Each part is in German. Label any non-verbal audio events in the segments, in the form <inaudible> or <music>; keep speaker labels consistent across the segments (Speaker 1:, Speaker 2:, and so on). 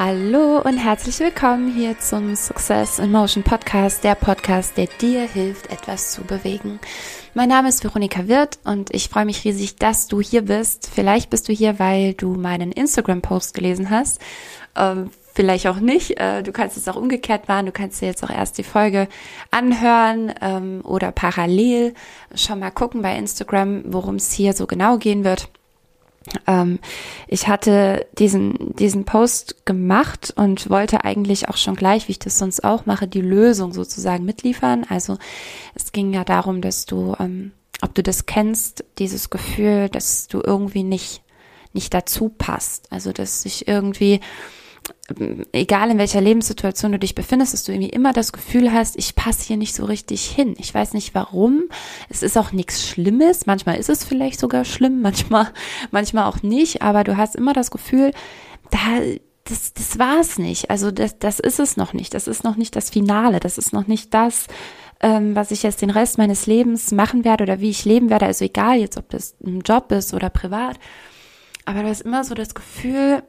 Speaker 1: Hallo und herzlich willkommen hier zum Success in Motion Podcast, der Podcast, der dir hilft, etwas zu bewegen. Mein Name ist Veronika Wirth und ich freue mich riesig, dass du hier bist. Vielleicht bist du hier, weil du meinen Instagram-Post gelesen hast. Ähm, vielleicht auch nicht. Äh, du kannst es auch umgekehrt machen. Du kannst dir jetzt auch erst die Folge anhören ähm, oder parallel schon mal gucken bei Instagram, worum es hier so genau gehen wird. Ähm, ich hatte diesen, diesen Post gemacht und wollte eigentlich auch schon gleich, wie ich das sonst auch mache, die Lösung sozusagen mitliefern. Also es ging ja darum, dass du, ähm, ob du das kennst, dieses Gefühl, dass du irgendwie nicht, nicht dazu passt. Also dass sich irgendwie egal in welcher Lebenssituation du dich befindest, dass du irgendwie immer das Gefühl hast, ich passe hier nicht so richtig hin. Ich weiß nicht warum. Es ist auch nichts Schlimmes. Manchmal ist es vielleicht sogar schlimm, <laughs> manchmal, manchmal auch nicht. Aber du hast immer das Gefühl, da, das, das war es nicht. Also das, das ist es noch nicht. Das ist noch nicht das Finale. Das ist noch nicht das, ähm, was ich jetzt den Rest meines Lebens machen werde oder wie ich leben werde. Also egal jetzt, ob das ein Job ist oder privat. Aber du hast immer so das Gefühl,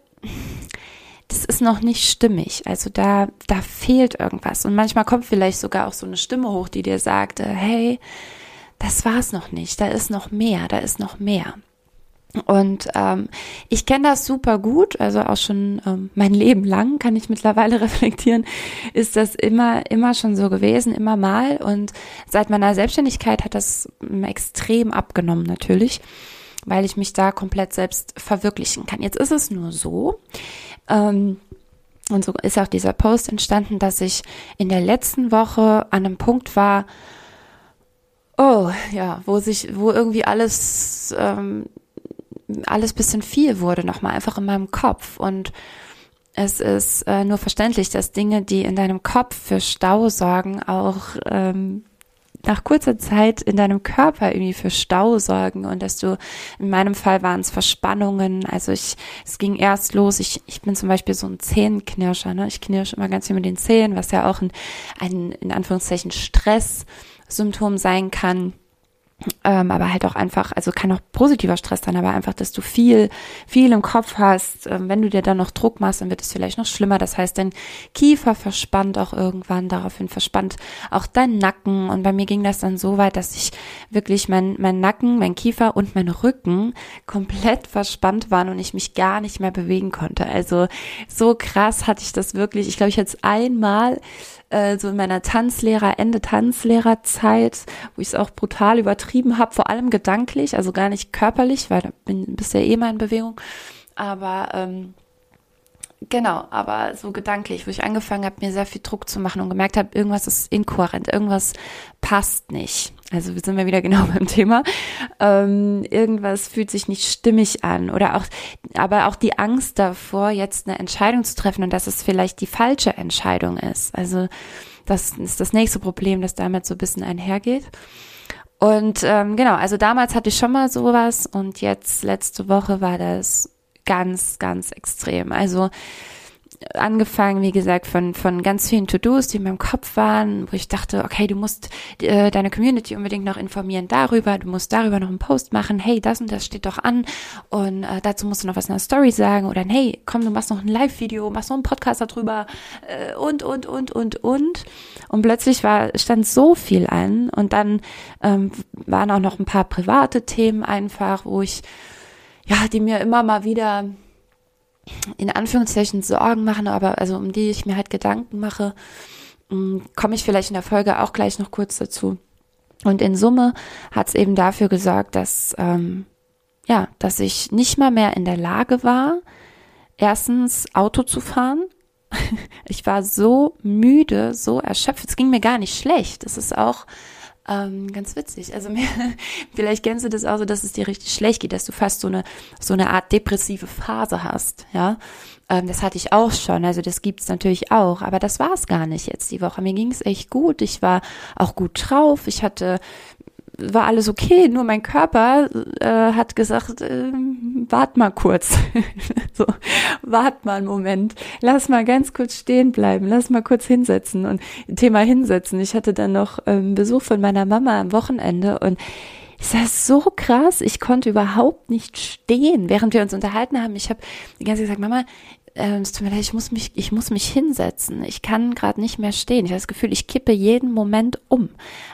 Speaker 1: das ist noch nicht stimmig. Also da, da fehlt irgendwas. Und manchmal kommt vielleicht sogar auch so eine Stimme hoch, die dir sagt, hey, das war's noch nicht. Da ist noch mehr, da ist noch mehr. Und ähm, ich kenne das super gut, also auch schon ähm, mein Leben lang kann ich mittlerweile <laughs> reflektieren, ist das immer, immer schon so gewesen, immer mal. Und seit meiner Selbstständigkeit hat das ähm, extrem abgenommen natürlich, weil ich mich da komplett selbst verwirklichen kann. Jetzt ist es nur so, ähm, und so ist auch dieser Post entstanden, dass ich in der letzten Woche an einem Punkt war, oh ja, wo sich, wo irgendwie alles, ähm, alles bisschen viel wurde, nochmal einfach in meinem Kopf. Und es ist äh, nur verständlich, dass Dinge, die in deinem Kopf für Stau sorgen, auch ähm, nach kurzer Zeit in deinem Körper irgendwie für Stau sorgen und dass du, in meinem Fall waren es Verspannungen, also ich, es ging erst los, ich, ich bin zum Beispiel so ein Zähnenknirscher, ne? ich knirsche immer ganz viel mit den Zähnen, was ja auch ein, ein in Anführungszeichen Stresssymptom sein kann ähm, aber halt auch einfach, also kann auch positiver Stress sein, aber einfach, dass du viel, viel im Kopf hast. Ähm, wenn du dir dann noch Druck machst, dann wird es vielleicht noch schlimmer. Das heißt, dein Kiefer verspannt auch irgendwann, daraufhin verspannt auch dein Nacken. Und bei mir ging das dann so weit, dass ich wirklich mein, mein Nacken, mein Kiefer und mein Rücken komplett verspannt waren und ich mich gar nicht mehr bewegen konnte. Also so krass hatte ich das wirklich. Ich glaube, ich hatte es einmal äh, so in meiner Tanzlehrer, Ende Tanzlehrerzeit, wo ich es auch brutal übertrieben habe, vor allem gedanklich, also gar nicht körperlich, weil da bin bisher eh mal in Bewegung, aber ähm, Genau, aber so gedanklich, wo ich angefangen habe, mir sehr viel Druck zu machen und gemerkt habe, irgendwas ist inkohärent, irgendwas passt nicht. Also wir sind wir wieder genau <laughs> beim Thema. Ähm, irgendwas fühlt sich nicht stimmig an oder auch, aber auch die Angst davor, jetzt eine Entscheidung zu treffen und dass es vielleicht die falsche Entscheidung ist. Also das ist das nächste Problem, das damit so ein bisschen einhergeht. Und ähm, genau, also damals hatte ich schon mal sowas und jetzt letzte Woche war das ganz, ganz extrem. Also angefangen, wie gesagt, von, von ganz vielen To-Dos, die in meinem Kopf waren, wo ich dachte, okay, du musst äh, deine Community unbedingt noch informieren darüber, du musst darüber noch einen Post machen, hey, das und das steht doch an und äh, dazu musst du noch was in der Story sagen oder hey, komm, du machst noch ein Live-Video, machst noch einen Podcast darüber äh, und, und, und, und, und. Und plötzlich war, stand so viel an und dann ähm, waren auch noch ein paar private Themen einfach, wo ich ja, die mir immer mal wieder in Anführungszeichen Sorgen machen, aber also um die ich mir halt Gedanken mache, mm, komme ich vielleicht in der Folge auch gleich noch kurz dazu. Und in Summe hat es eben dafür gesorgt, dass ähm, ja, dass ich nicht mal mehr in der Lage war, erstens Auto zu fahren. <laughs> ich war so müde, so erschöpft. Es ging mir gar nicht schlecht. Das ist auch ähm, ganz witzig. Also mir, <laughs> vielleicht kennst du das auch so, dass es dir richtig schlecht geht, dass du fast so eine, so eine Art depressive Phase hast, ja. Ähm, das hatte ich auch schon, also das gibt's natürlich auch, aber das war es gar nicht jetzt die Woche. Mir ging es echt gut. Ich war auch gut drauf. Ich hatte war alles okay, nur mein Körper äh, hat gesagt, äh, wart mal kurz. <laughs> so, wart mal einen Moment. Lass mal ganz kurz stehen bleiben. Lass mal kurz hinsetzen. Und Thema hinsetzen. Ich hatte dann noch ähm, Besuch von meiner Mama am Wochenende und ist das so krass. Ich konnte überhaupt nicht stehen, während wir uns unterhalten haben. Ich habe die ganze Zeit gesagt, Mama, äh, es tut mir leid, ich muss mich, ich muss mich hinsetzen. Ich kann gerade nicht mehr stehen. Ich habe das Gefühl, ich kippe jeden Moment um.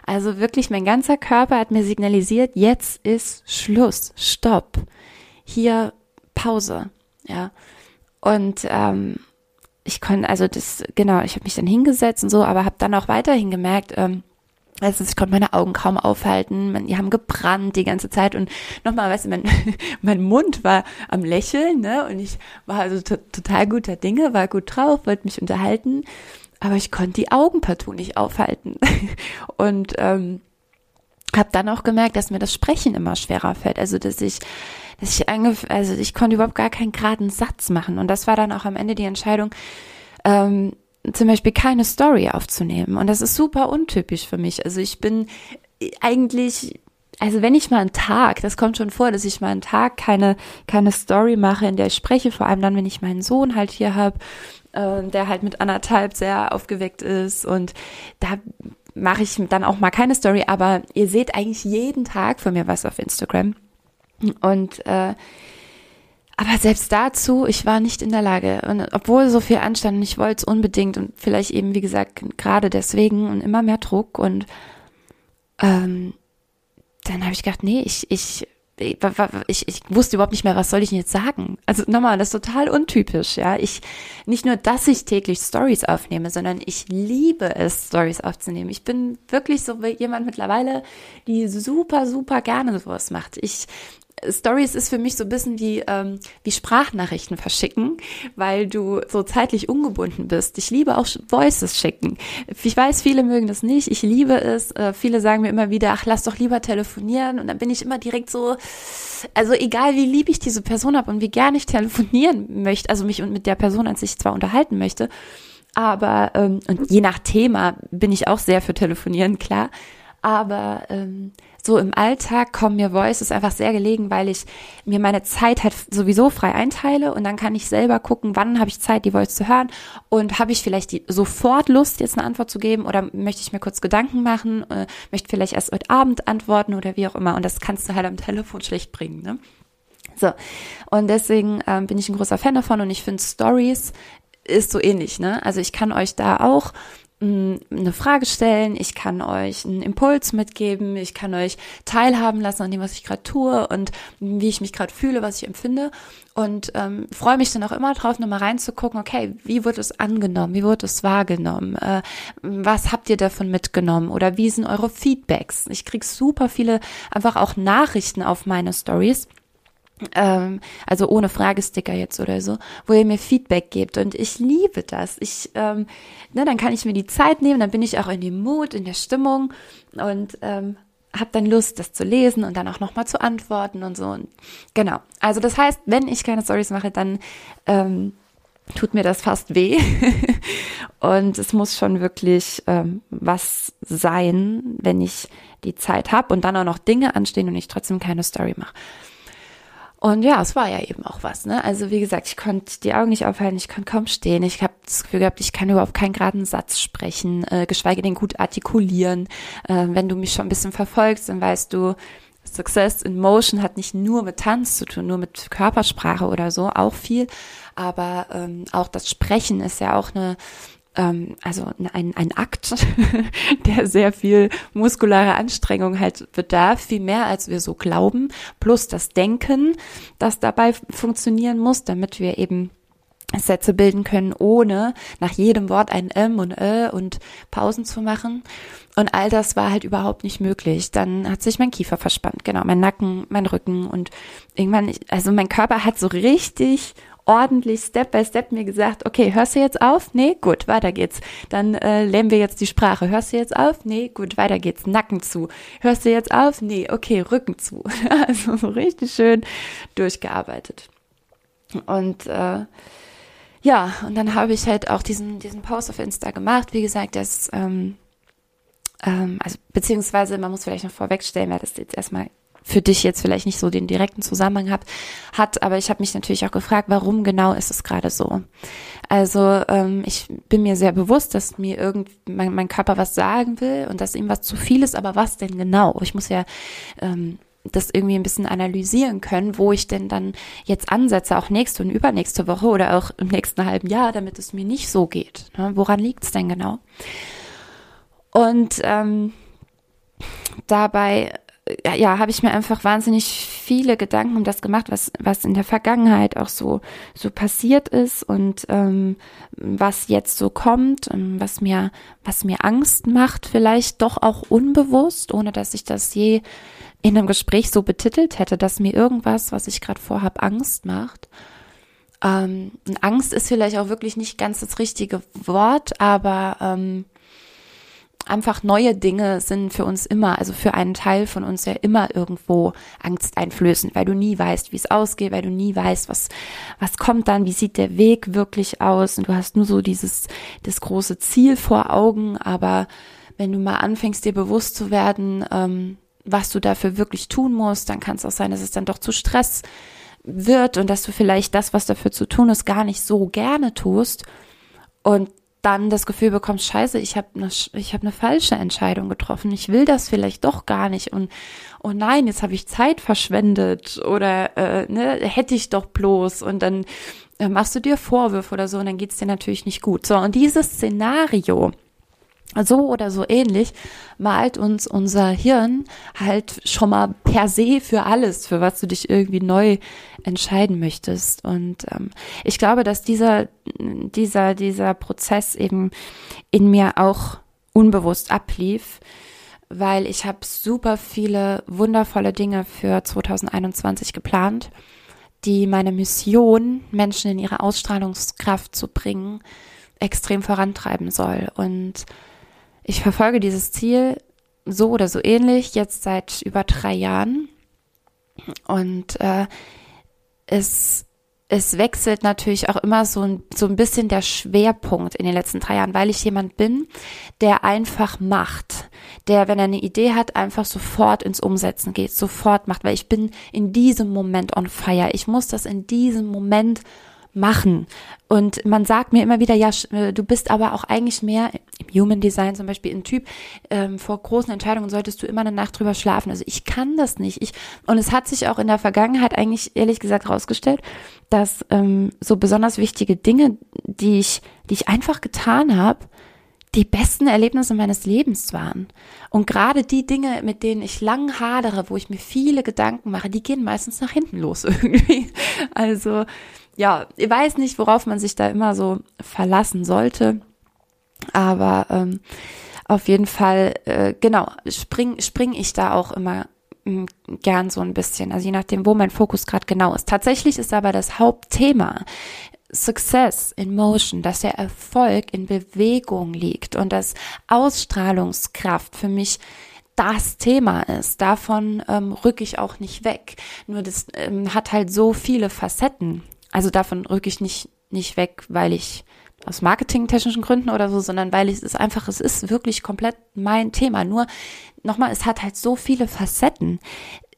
Speaker 1: Also wirklich, mein ganzer Körper hat mir signalisiert, jetzt ist Schluss, Stopp. Hier Pause. Ja. Und ähm, ich konnte, also das, genau, ich habe mich dann hingesetzt und so, aber habe dann auch weiterhin gemerkt, ähm, also ich konnte meine Augen kaum aufhalten, die haben gebrannt die ganze Zeit und nochmal, weißt du, mein, <laughs> mein Mund war am Lächeln, ne, und ich war also total guter Dinge, war gut drauf, wollte mich unterhalten, aber ich konnte die Augen partout nicht aufhalten. <laughs> Und ähm, habe dann auch gemerkt, dass mir das Sprechen immer schwerer fällt, also dass ich dass ich also ich konnte überhaupt gar keinen geraden Satz machen. Und das war dann auch am Ende die Entscheidung, ähm, zum Beispiel keine Story aufzunehmen. Und das ist super untypisch für mich. Also ich bin eigentlich, also wenn ich mal einen Tag, das kommt schon vor, dass ich mal einen Tag keine, keine Story mache, in der ich spreche, vor allem dann, wenn ich meinen Sohn halt hier habe, äh, der halt mit anderthalb sehr aufgeweckt ist und da mache ich dann auch mal keine Story, aber ihr seht eigentlich jeden Tag von mir was auf Instagram. Und äh, aber selbst dazu, ich war nicht in der Lage. Und obwohl so viel anstand und ich wollte es unbedingt und vielleicht eben, wie gesagt, gerade deswegen und immer mehr Druck und ähm, dann habe ich gedacht, nee, ich, ich, ich, ich wusste überhaupt nicht mehr, was soll ich denn jetzt sagen. Also nochmal, das ist total untypisch, ja. Ich, nicht nur, dass ich täglich Stories aufnehme, sondern ich liebe es, Stories aufzunehmen. Ich bin wirklich so jemand mittlerweile, die super, super gerne sowas macht. Ich Stories ist für mich so ein bisschen wie, ähm, wie Sprachnachrichten verschicken, weil du so zeitlich ungebunden bist. Ich liebe auch Voices schicken. Ich weiß, viele mögen das nicht. Ich liebe es. Äh, viele sagen mir immer wieder, ach, lass doch lieber telefonieren. Und dann bin ich immer direkt so, also egal wie lieb ich diese Person habe und wie gerne ich telefonieren möchte, also mich mit der Person an sich zwar unterhalten möchte, aber, ähm, und je nach Thema bin ich auch sehr für telefonieren, klar. Aber ähm, so im Alltag kommen mir Voices einfach sehr gelegen, weil ich mir meine Zeit halt sowieso frei einteile und dann kann ich selber gucken, wann habe ich Zeit, die Voice zu hören und habe ich vielleicht die, sofort Lust, jetzt eine Antwort zu geben oder möchte ich mir kurz Gedanken machen, äh, möchte vielleicht erst heute Abend antworten oder wie auch immer und das kannst du halt am Telefon schlecht bringen, ne? So, und deswegen ähm, bin ich ein großer Fan davon und ich finde Stories ist so ähnlich, ne? Also ich kann euch da auch eine Frage stellen, ich kann euch einen Impuls mitgeben, ich kann euch teilhaben lassen an dem, was ich gerade tue und wie ich mich gerade fühle, was ich empfinde. Und ähm, freue mich dann auch immer drauf, nochmal reinzugucken, okay, wie wird es angenommen, wie wird es wahrgenommen, äh, was habt ihr davon mitgenommen? Oder wie sind eure Feedbacks? Ich krieg super viele einfach auch Nachrichten auf meine Stories ähm, also ohne Fragesticker jetzt oder so, wo ihr mir Feedback gebt und ich liebe das. Ich, ähm, ne, dann kann ich mir die Zeit nehmen, dann bin ich auch in dem Mut, in der Stimmung und ähm, habe dann Lust, das zu lesen und dann auch nochmal zu antworten und so. Und genau. Also das heißt, wenn ich keine Stories mache, dann ähm, tut mir das fast weh. <laughs> und es muss schon wirklich ähm, was sein, wenn ich die Zeit habe und dann auch noch Dinge anstehen und ich trotzdem keine Story mache. Und ja, es war ja eben auch was, ne? Also wie gesagt, ich konnte die Augen nicht aufhalten, ich konnte kaum stehen. Ich habe das Gefühl gehabt, ich kann überhaupt keinen geraden Satz sprechen, äh, geschweige denn gut artikulieren. Äh, wenn du mich schon ein bisschen verfolgst, dann weißt du, Success in Motion hat nicht nur mit Tanz zu tun, nur mit Körpersprache oder so, auch viel. Aber ähm, auch das Sprechen ist ja auch eine ähm, also ein, ein Akt, <laughs> der sehr viel muskulare Anstrengung halt bedarf, viel mehr als wir so glauben, plus das Denken, das dabei funktionieren muss, damit wir eben Sätze bilden können, ohne nach jedem Wort ein M und Ö und Pausen zu machen. Und all das war halt überhaupt nicht möglich. Dann hat sich mein Kiefer verspannt, genau, mein Nacken, mein Rücken und irgendwann, also mein Körper hat so richtig ordentlich Step by Step mir gesagt, okay, hörst du jetzt auf? Nee, gut, weiter geht's. Dann äh, lernen wir jetzt die Sprache. Hörst du jetzt auf? Nee, gut, weiter geht's. Nacken zu. Hörst du jetzt auf? Nee, okay, Rücken zu. <laughs> also so richtig schön durchgearbeitet. Und äh, ja, und dann habe ich halt auch diesen, diesen Post auf Insta gemacht. Wie gesagt, das, ähm, ähm, also beziehungsweise man muss vielleicht noch vorwegstellen, wer das jetzt erstmal für dich jetzt vielleicht nicht so den direkten Zusammenhang hat, hat aber ich habe mich natürlich auch gefragt, warum genau ist es gerade so? Also ähm, ich bin mir sehr bewusst, dass mir irgend mein, mein Körper was sagen will und dass ihm was zu viel ist, aber was denn genau? Ich muss ja ähm, das irgendwie ein bisschen analysieren können, wo ich denn dann jetzt ansetze, auch nächste und übernächste Woche oder auch im nächsten halben Jahr, damit es mir nicht so geht. Ne? Woran liegt es denn genau? Und ähm, dabei ja, habe ich mir einfach wahnsinnig viele Gedanken um das gemacht, was, was in der Vergangenheit auch so, so passiert ist und ähm, was jetzt so kommt, was mir, was mir Angst macht, vielleicht doch auch unbewusst, ohne dass ich das je in einem Gespräch so betitelt hätte, dass mir irgendwas, was ich gerade vorhab, Angst macht. Ähm, Angst ist vielleicht auch wirklich nicht ganz das richtige Wort, aber ähm, einfach neue Dinge sind für uns immer, also für einen Teil von uns ja immer irgendwo angsteinflößend, weil du nie weißt, wie es ausgeht, weil du nie weißt, was, was kommt dann, wie sieht der Weg wirklich aus. Und du hast nur so dieses, das große Ziel vor Augen, aber wenn du mal anfängst, dir bewusst zu werden, ähm, was du dafür wirklich tun musst, dann kann es auch sein, dass es dann doch zu Stress wird und dass du vielleicht das, was dafür zu tun ist, gar nicht so gerne tust. Und dann das Gefühl bekommst, scheiße, ich habe eine habe eine falsche Entscheidung getroffen. Ich will das vielleicht doch gar nicht und oh nein, jetzt habe ich Zeit verschwendet oder äh, ne, hätte ich doch bloß und dann äh, machst du dir Vorwürfe oder so und dann geht's dir natürlich nicht gut. So und dieses Szenario so oder so ähnlich malt uns unser Hirn halt schon mal per se für alles, für was du dich irgendwie neu entscheiden möchtest. Und ähm, ich glaube, dass dieser, dieser, dieser Prozess eben in mir auch unbewusst ablief, weil ich habe super viele wundervolle Dinge für 2021 geplant, die meine Mission, Menschen in ihre Ausstrahlungskraft zu bringen, extrem vorantreiben soll. Und ich verfolge dieses Ziel so oder so ähnlich jetzt seit über drei Jahren und äh, es es wechselt natürlich auch immer so ein, so ein bisschen der Schwerpunkt in den letzten drei Jahren, weil ich jemand bin, der einfach macht, der, wenn er eine Idee hat, einfach sofort ins Umsetzen geht, sofort macht, weil ich bin in diesem Moment on fire. Ich muss das in diesem Moment machen. Und man sagt mir immer wieder, ja, äh, du bist aber auch eigentlich mehr im Human Design zum Beispiel ein Typ, ähm, vor großen Entscheidungen solltest du immer eine Nacht drüber schlafen. Also ich kann das nicht. Ich, und es hat sich auch in der Vergangenheit eigentlich ehrlich gesagt rausgestellt, dass ähm, so besonders wichtige Dinge, die ich, die ich einfach getan habe, die besten Erlebnisse meines Lebens waren. Und gerade die Dinge, mit denen ich lang hadere, wo ich mir viele Gedanken mache, die gehen meistens nach hinten los <laughs> irgendwie. Also ja, ich weiß nicht, worauf man sich da immer so verlassen sollte, aber ähm, auf jeden Fall, äh, genau, spring, spring ich da auch immer hm, gern so ein bisschen, also je nachdem, wo mein Fokus gerade genau ist. Tatsächlich ist aber das Hauptthema Success in Motion, dass der Erfolg in Bewegung liegt und dass Ausstrahlungskraft für mich das Thema ist. Davon ähm, rücke ich auch nicht weg. Nur das ähm, hat halt so viele Facetten. Also davon rücke ich nicht, nicht weg, weil ich aus marketingtechnischen Gründen oder so, sondern weil es ist einfach, es ist wirklich komplett mein Thema. Nur nochmal, es hat halt so viele Facetten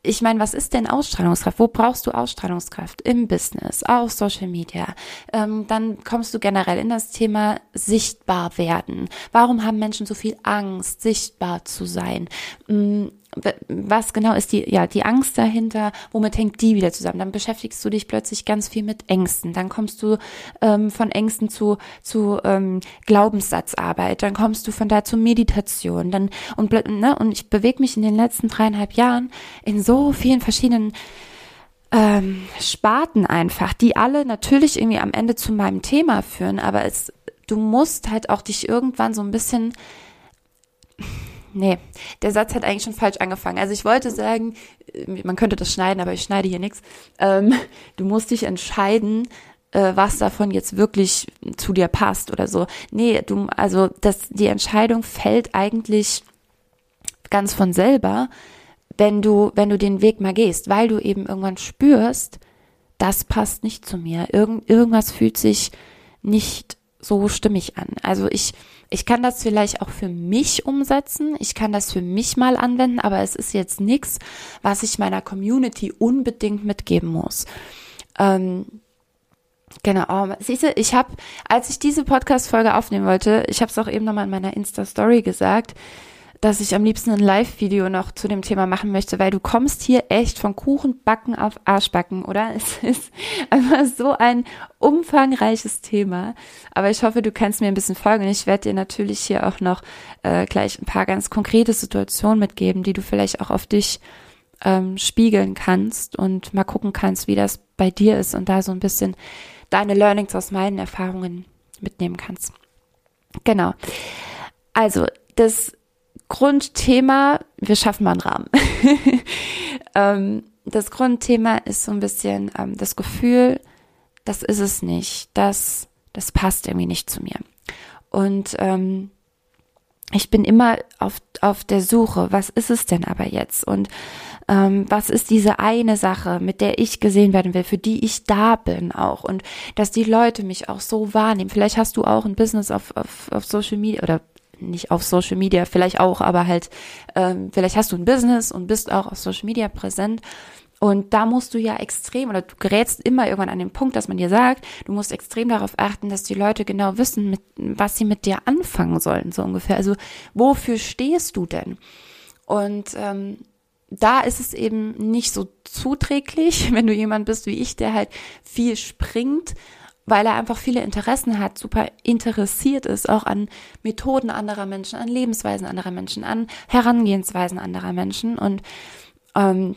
Speaker 1: ich meine, was ist denn Ausstrahlungskraft? Wo brauchst du Ausstrahlungskraft? Im Business, auf Social Media. Ähm, dann kommst du generell in das Thema sichtbar werden. Warum haben Menschen so viel Angst, sichtbar zu sein? Was genau ist die, ja, die Angst dahinter, womit hängt die wieder zusammen? Dann beschäftigst du dich plötzlich ganz viel mit Ängsten. Dann kommst du ähm, von Ängsten zu, zu ähm, Glaubenssatzarbeit, dann kommst du von da zur Meditation, dann und, ne, und ich bewege mich in den letzten dreieinhalb Jahren in so vielen verschiedenen ähm, Sparten einfach, die alle natürlich irgendwie am Ende zu meinem Thema führen, aber es, du musst halt auch dich irgendwann so ein bisschen nee, der Satz hat eigentlich schon falsch angefangen. Also ich wollte sagen, äh, man könnte das schneiden, aber ich schneide hier nichts. Ähm, du musst dich entscheiden, äh, was davon jetzt wirklich zu dir passt oder so. Nee, du, also das, die Entscheidung fällt eigentlich ganz von selber, wenn du, wenn du den Weg mal gehst, weil du eben irgendwann spürst, das passt nicht zu mir. Irgend, irgendwas fühlt sich nicht so stimmig an. Also ich ich kann das vielleicht auch für mich umsetzen, ich kann das für mich mal anwenden, aber es ist jetzt nichts, was ich meiner Community unbedingt mitgeben muss. Ähm, Genau, oh, siehst du, ich habe, als ich diese Podcast-Folge aufnehmen wollte, ich habe es auch eben nochmal in meiner Insta-Story gesagt, dass ich am liebsten ein Live-Video noch zu dem Thema machen möchte, weil du kommst hier echt von Kuchenbacken auf Arschbacken, oder? <laughs> Es ist einfach so ein umfangreiches Thema. Aber ich hoffe, du kannst mir ein bisschen folgen. Ich werde dir natürlich hier auch noch äh, gleich ein paar ganz konkrete Situationen mitgeben, die du vielleicht auch auf dich ähm, spiegeln kannst und mal gucken kannst, wie das bei dir ist und da so ein bisschen deine Learnings aus meinen Erfahrungen mitnehmen kannst. Genau. Also, das Grundthema, wir schaffen mal einen Rahmen. <laughs> ähm, das Grundthema ist so ein bisschen ähm, das Gefühl, das ist es nicht, das, das passt irgendwie nicht zu mir. Und ähm, ich bin immer auf, auf der Suche, was ist es denn aber jetzt? Und ähm, was ist diese eine Sache, mit der ich gesehen werden will, für die ich da bin auch und dass die Leute mich auch so wahrnehmen. Vielleicht hast du auch ein Business auf, auf, auf Social Media oder nicht auf Social Media, vielleicht auch, aber halt, ähm, vielleicht hast du ein Business und bist auch auf Social Media präsent. Und da musst du ja extrem, oder du gerätst immer irgendwann an den Punkt, dass man dir sagt, du musst extrem darauf achten, dass die Leute genau wissen, mit, was sie mit dir anfangen sollen, so ungefähr. Also wofür stehst du denn? Und ähm, da ist es eben nicht so zuträglich, <laughs> wenn du jemand bist wie ich, der halt viel springt, weil er einfach viele Interessen hat, super interessiert ist, auch an Methoden anderer Menschen, an Lebensweisen anderer Menschen, an Herangehensweisen anderer Menschen und ähm,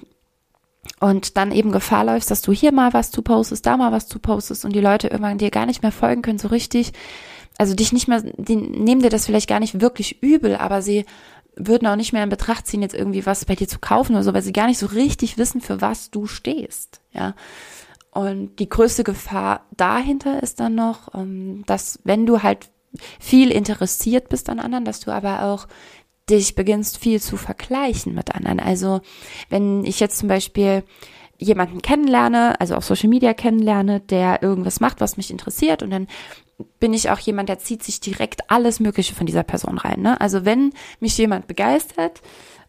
Speaker 1: und dann eben Gefahr läufst, dass du hier mal was zu postest, da mal was zu postest und die Leute irgendwann dir gar nicht mehr folgen können so richtig. Also dich nicht mehr, die nehmen dir das vielleicht gar nicht wirklich übel, aber sie würden auch nicht mehr in Betracht ziehen, jetzt irgendwie was bei dir zu kaufen oder so, weil sie gar nicht so richtig wissen, für was du stehst, ja. Und die größte Gefahr dahinter ist dann noch, ähm, dass wenn du halt viel interessiert bist an anderen, dass du aber auch dich beginnst viel zu vergleichen mit anderen. Also wenn ich jetzt zum Beispiel jemanden kennenlerne, also auf Social Media kennenlerne, der irgendwas macht, was mich interessiert und dann bin ich auch jemand, der zieht sich direkt alles Mögliche von dieser Person rein. Ne? Also wenn mich jemand begeistert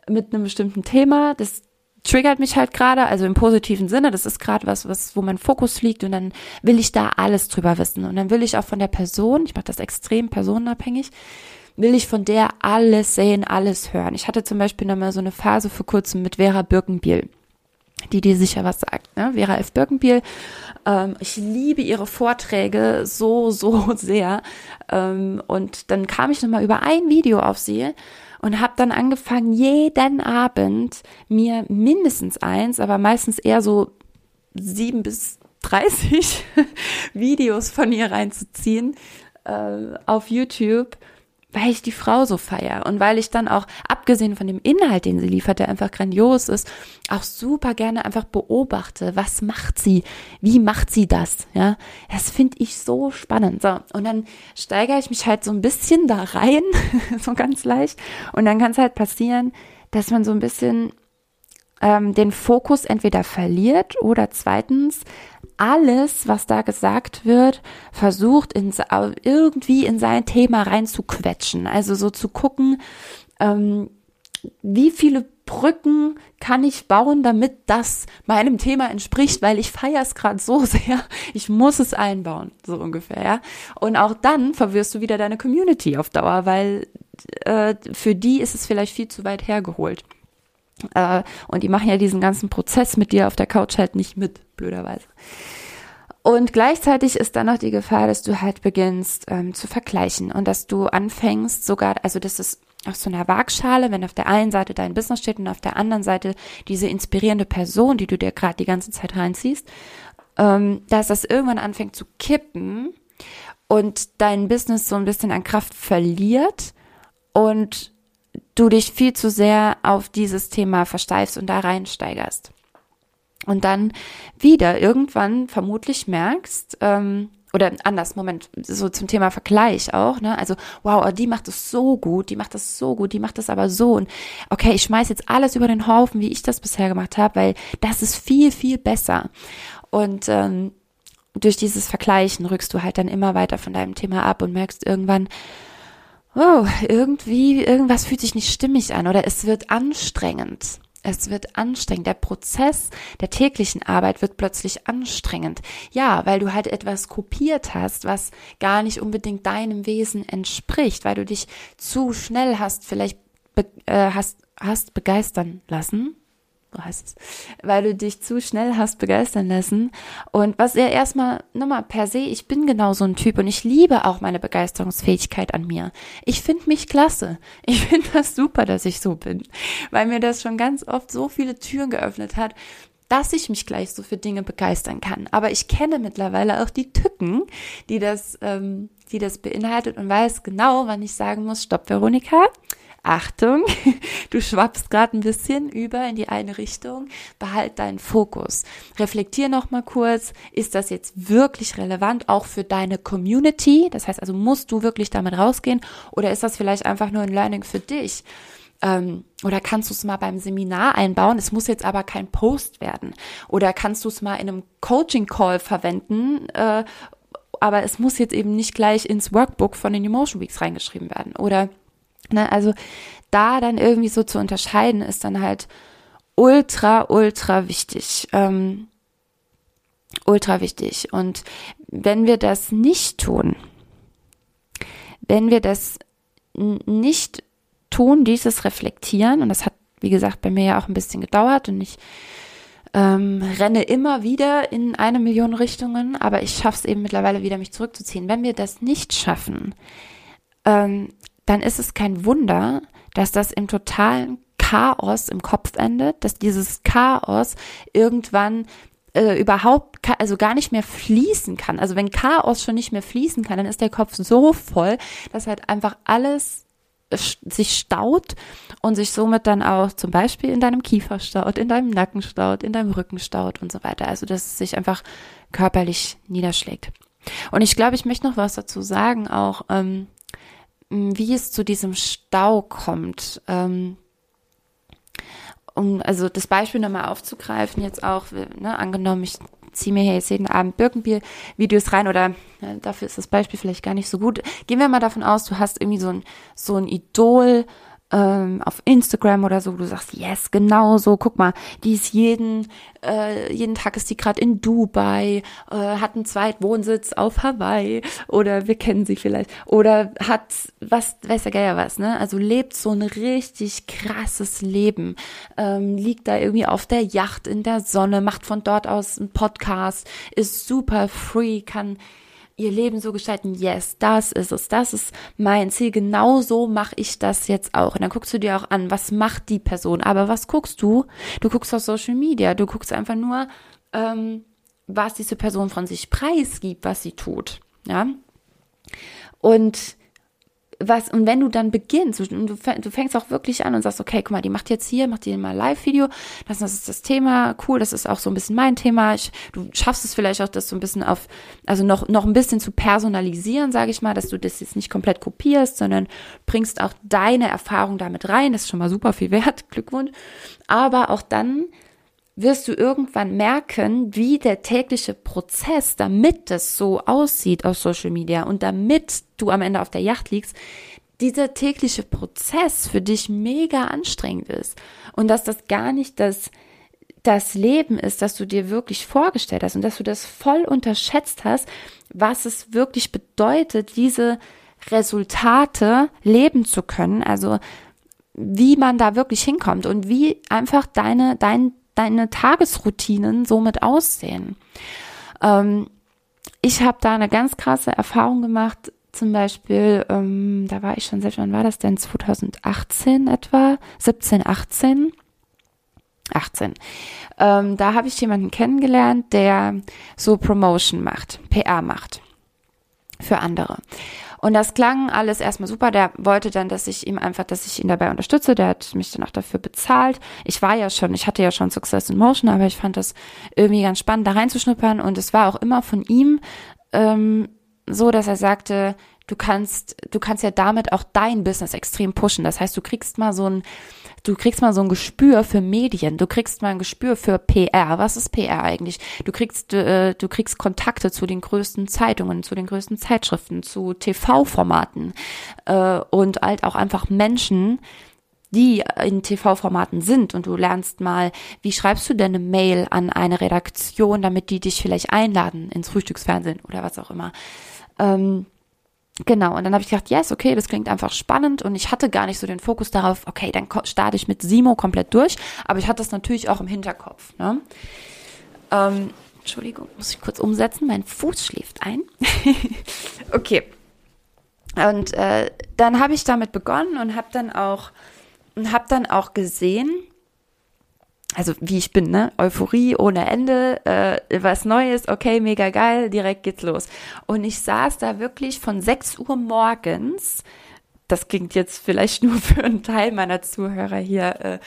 Speaker 1: mit einem bestimmten Thema, das triggert mich halt gerade, also im positiven Sinne, das ist gerade was, was, wo mein Fokus liegt und dann will ich da alles drüber wissen und dann will ich auch von der Person, ich mache das extrem personenabhängig, will ich von der alles sehen, alles hören. Ich hatte zum Beispiel nochmal so eine Phase vor kurzem mit Vera Birkenbiel die dir sicher was sagt. Ne? Vera F. Birkenbiel, ähm, ich liebe ihre Vorträge so, so <laughs> sehr. Ähm, und dann kam ich nochmal über ein Video auf sie und habe dann angefangen, jeden Abend mir mindestens eins, aber meistens eher so sieben bis 30 <laughs> Videos von ihr reinzuziehen äh, auf YouTube weil ich die Frau so feier und weil ich dann auch, abgesehen von dem Inhalt, den sie liefert, der einfach grandios ist, auch super gerne einfach beobachte, was macht sie, wie macht sie das, ja, das finde ich so spannend. So, und dann steigere ich mich halt so ein bisschen da rein, <laughs> so ganz leicht, und dann kann es halt passieren, dass man so ein bisschen ähm, den Fokus entweder verliert oder zweitens alles, was da gesagt wird, versucht in, irgendwie in sein Thema reinzuquetschen. Also so zu gucken, ähm, wie viele Brücken kann ich bauen, damit das meinem Thema entspricht, weil ich feiere es gerade so <laughs> sehr, ich muss es einbauen, so ungefähr, ja. Und auch dann verwirrst du wieder deine Community auf Dauer, weil äh, für die ist es vielleicht viel zu weit hergeholt. Äh, und die machen ja diesen ganzen Prozess mit dir auf der Couch halt nicht mit, blöderweise. Und gleichzeitig ist dann noch die Gefahr, dass du halt beginnst ähm, zu vergleichen und dass du anfängst sogar, also das ist auf so einer Waagschale, wenn auf der einen Seite dein Business steht und auf der anderen Seite diese inspirierende Person, die du dir gerade die ganze Zeit reinziehst, ähm, dass das irgendwann anfängt zu kippen und dein Business so ein bisschen an Kraft verliert und du dich viel zu sehr auf dieses Thema versteifst und da reinsteigerst. Und dann wieder irgendwann vermutlich merkst, ähm, oder anders, Moment, so zum Thema Vergleich auch, ne? Also, wow, die macht es so gut, die macht das so gut, die macht das aber so. Und okay, ich schmeiß jetzt alles über den Haufen, wie ich das bisher gemacht habe, weil das ist viel, viel besser. Und ähm, durch dieses Vergleichen rückst du halt dann immer weiter von deinem Thema ab und merkst irgendwann, oh, irgendwie, irgendwas fühlt sich nicht stimmig an oder es wird anstrengend. Es wird anstrengend. Der Prozess der täglichen Arbeit wird plötzlich anstrengend. Ja, weil du halt etwas kopiert hast, was gar nicht unbedingt deinem Wesen entspricht, weil du dich zu schnell hast, vielleicht äh, hast, hast begeistern lassen so heißt es, weil du dich zu schnell hast begeistern lassen. Und was ja erstmal, nochmal per se, ich bin genau so ein Typ und ich liebe auch meine Begeisterungsfähigkeit an mir. Ich finde mich klasse. Ich <laughs> finde das super, dass ich so bin, weil mir das schon ganz oft so viele Türen geöffnet hat, dass ich mich gleich so für Dinge begeistern kann. Aber ich kenne mittlerweile auch die Tücken, die das, ähm, die das beinhaltet und weiß genau, wann ich sagen muss, stopp, Veronika, Achtung, <laughs> du schwappst gerade ein bisschen über in die eine Richtung, behalt deinen Fokus. Reflektier noch mal kurz, ist das jetzt wirklich relevant auch für deine Community? Das heißt also, musst du wirklich damit rausgehen oder ist das vielleicht einfach nur ein Learning für dich? Ähm, oder kannst du es mal beim Seminar einbauen? Es muss jetzt aber kein Post werden. Oder kannst du es mal in einem Coaching-Call verwenden? Äh, aber es muss jetzt eben nicht gleich ins Workbook von den Emotion Weeks reingeschrieben werden. Oder Ne, also da dann irgendwie so zu unterscheiden, ist dann halt ultra, ultra wichtig. Ähm, ultra wichtig. Und wenn wir das nicht tun, wenn wir das nicht tun, dieses Reflektieren, und das hat, wie gesagt, bei mir ja auch ein bisschen gedauert und ich ähm, renne immer wieder in eine Million Richtungen, aber ich schaffe es eben mittlerweile wieder, mich zurückzuziehen. Wenn wir das nicht schaffen, ähm, dann ist es kein Wunder, dass das im totalen Chaos im Kopf endet, dass dieses Chaos irgendwann äh, überhaupt, also gar nicht mehr fließen kann. Also wenn Chaos schon nicht mehr fließen kann, dann ist der Kopf so voll, dass halt einfach alles sich staut und sich somit dann auch zum Beispiel in deinem Kiefer staut, in deinem Nacken staut, in deinem Rücken staut und so weiter. Also dass es sich einfach körperlich niederschlägt. Und ich glaube, ich möchte noch was dazu sagen, auch ähm, wie es zu diesem Stau kommt. Ähm, um also das Beispiel nochmal aufzugreifen, jetzt auch, ne, angenommen, ich ziehe mir hier jetzt jeden Abend Birkenbier-Videos rein oder ja, dafür ist das Beispiel vielleicht gar nicht so gut. Gehen wir mal davon aus, du hast irgendwie so ein, so ein Idol, ähm, auf Instagram oder so, du sagst, yes, genau so, guck mal, die ist jeden, äh, jeden Tag ist die gerade in Dubai, äh, hat einen Zweitwohnsitz auf Hawaii oder wir kennen sie vielleicht oder hat was, weiß der Geier was, ne? Also lebt so ein richtig krasses Leben, ähm, liegt da irgendwie auf der Yacht in der Sonne, macht von dort aus einen Podcast, ist super free, kann ihr Leben so gestalten, yes, das ist es, das ist mein Ziel, genau so mache ich das jetzt auch. Und dann guckst du dir auch an, was macht die Person, aber was guckst du? Du guckst auf Social Media, du guckst einfach nur, ähm, was diese Person von sich preisgibt, was sie tut, ja. Und was, und wenn du dann beginnst, du, fängst auch wirklich an und sagst, okay, guck mal, die macht jetzt hier, macht die mal Live-Video, das, das ist das Thema, cool, das ist auch so ein bisschen mein Thema. Ich, du schaffst es vielleicht auch, das so ein bisschen auf, also noch, noch ein bisschen zu personalisieren, sage ich mal, dass du das jetzt nicht komplett kopierst, sondern bringst auch deine Erfahrung damit rein. Das ist schon mal super viel wert. <laughs> Glückwunsch. Aber auch dann wirst du irgendwann merken, wie der tägliche Prozess, damit es so aussieht auf Social Media und damit du am Ende auf der Yacht liegst, dieser tägliche Prozess für dich mega anstrengend ist. Und dass das gar nicht das das Leben ist, das du dir wirklich vorgestellt hast und dass du das voll unterschätzt hast, was es wirklich bedeutet, diese Resultate leben zu können, also wie man da wirklich hinkommt und wie einfach deine, dein deine Tagesroutinen somit aussehen. Ähm, ich habe da eine ganz krasse Erfahrung gemacht. Zum Beispiel, ähm, da war ich schon selbst, wann war das denn? 2018 etwa? 17, 18? 18. Ähm, da habe ich jemanden kennengelernt, der so Promotion macht, PR macht für andere. Und das klang alles erstmal super. Der wollte dann, dass ich ihm einfach, dass ich ihn dabei unterstütze. Der hat mich dann auch dafür bezahlt. Ich war ja schon, ich hatte ja schon Success in Motion, aber ich fand das irgendwie ganz spannend, da reinzuschnuppern. Und es war auch immer von ihm ähm, so, dass er sagte, du kannst, du kannst ja damit auch dein Business extrem pushen. Das heißt, du kriegst mal so ein, du kriegst mal so ein Gespür für Medien, du kriegst mal ein Gespür für PR. Was ist PR eigentlich? Du kriegst, äh, du kriegst Kontakte zu den größten Zeitungen, zu den größten Zeitschriften, zu TV-Formaten äh, und halt auch einfach Menschen, die in TV-Formaten sind und du lernst mal, wie schreibst du denn eine Mail an eine Redaktion, damit die dich vielleicht einladen ins Frühstücksfernsehen oder was auch immer. Ähm, Genau, und dann habe ich gedacht, yes, okay, das klingt einfach spannend und ich hatte gar nicht so den Fokus darauf, okay, dann starte ich mit Simo komplett durch, aber ich hatte das natürlich auch im Hinterkopf. Ne? Ähm, Entschuldigung, muss ich kurz umsetzen, mein Fuß schläft ein. <laughs> okay. Und äh, dann habe ich damit begonnen und habe dann auch und habe dann auch gesehen, also wie ich bin, ne? Euphorie ohne Ende, äh, was Neues, okay, mega geil, direkt geht's los. Und ich saß da wirklich von 6 Uhr morgens, das klingt jetzt vielleicht nur <laughs> für einen Teil meiner Zuhörer hier äh,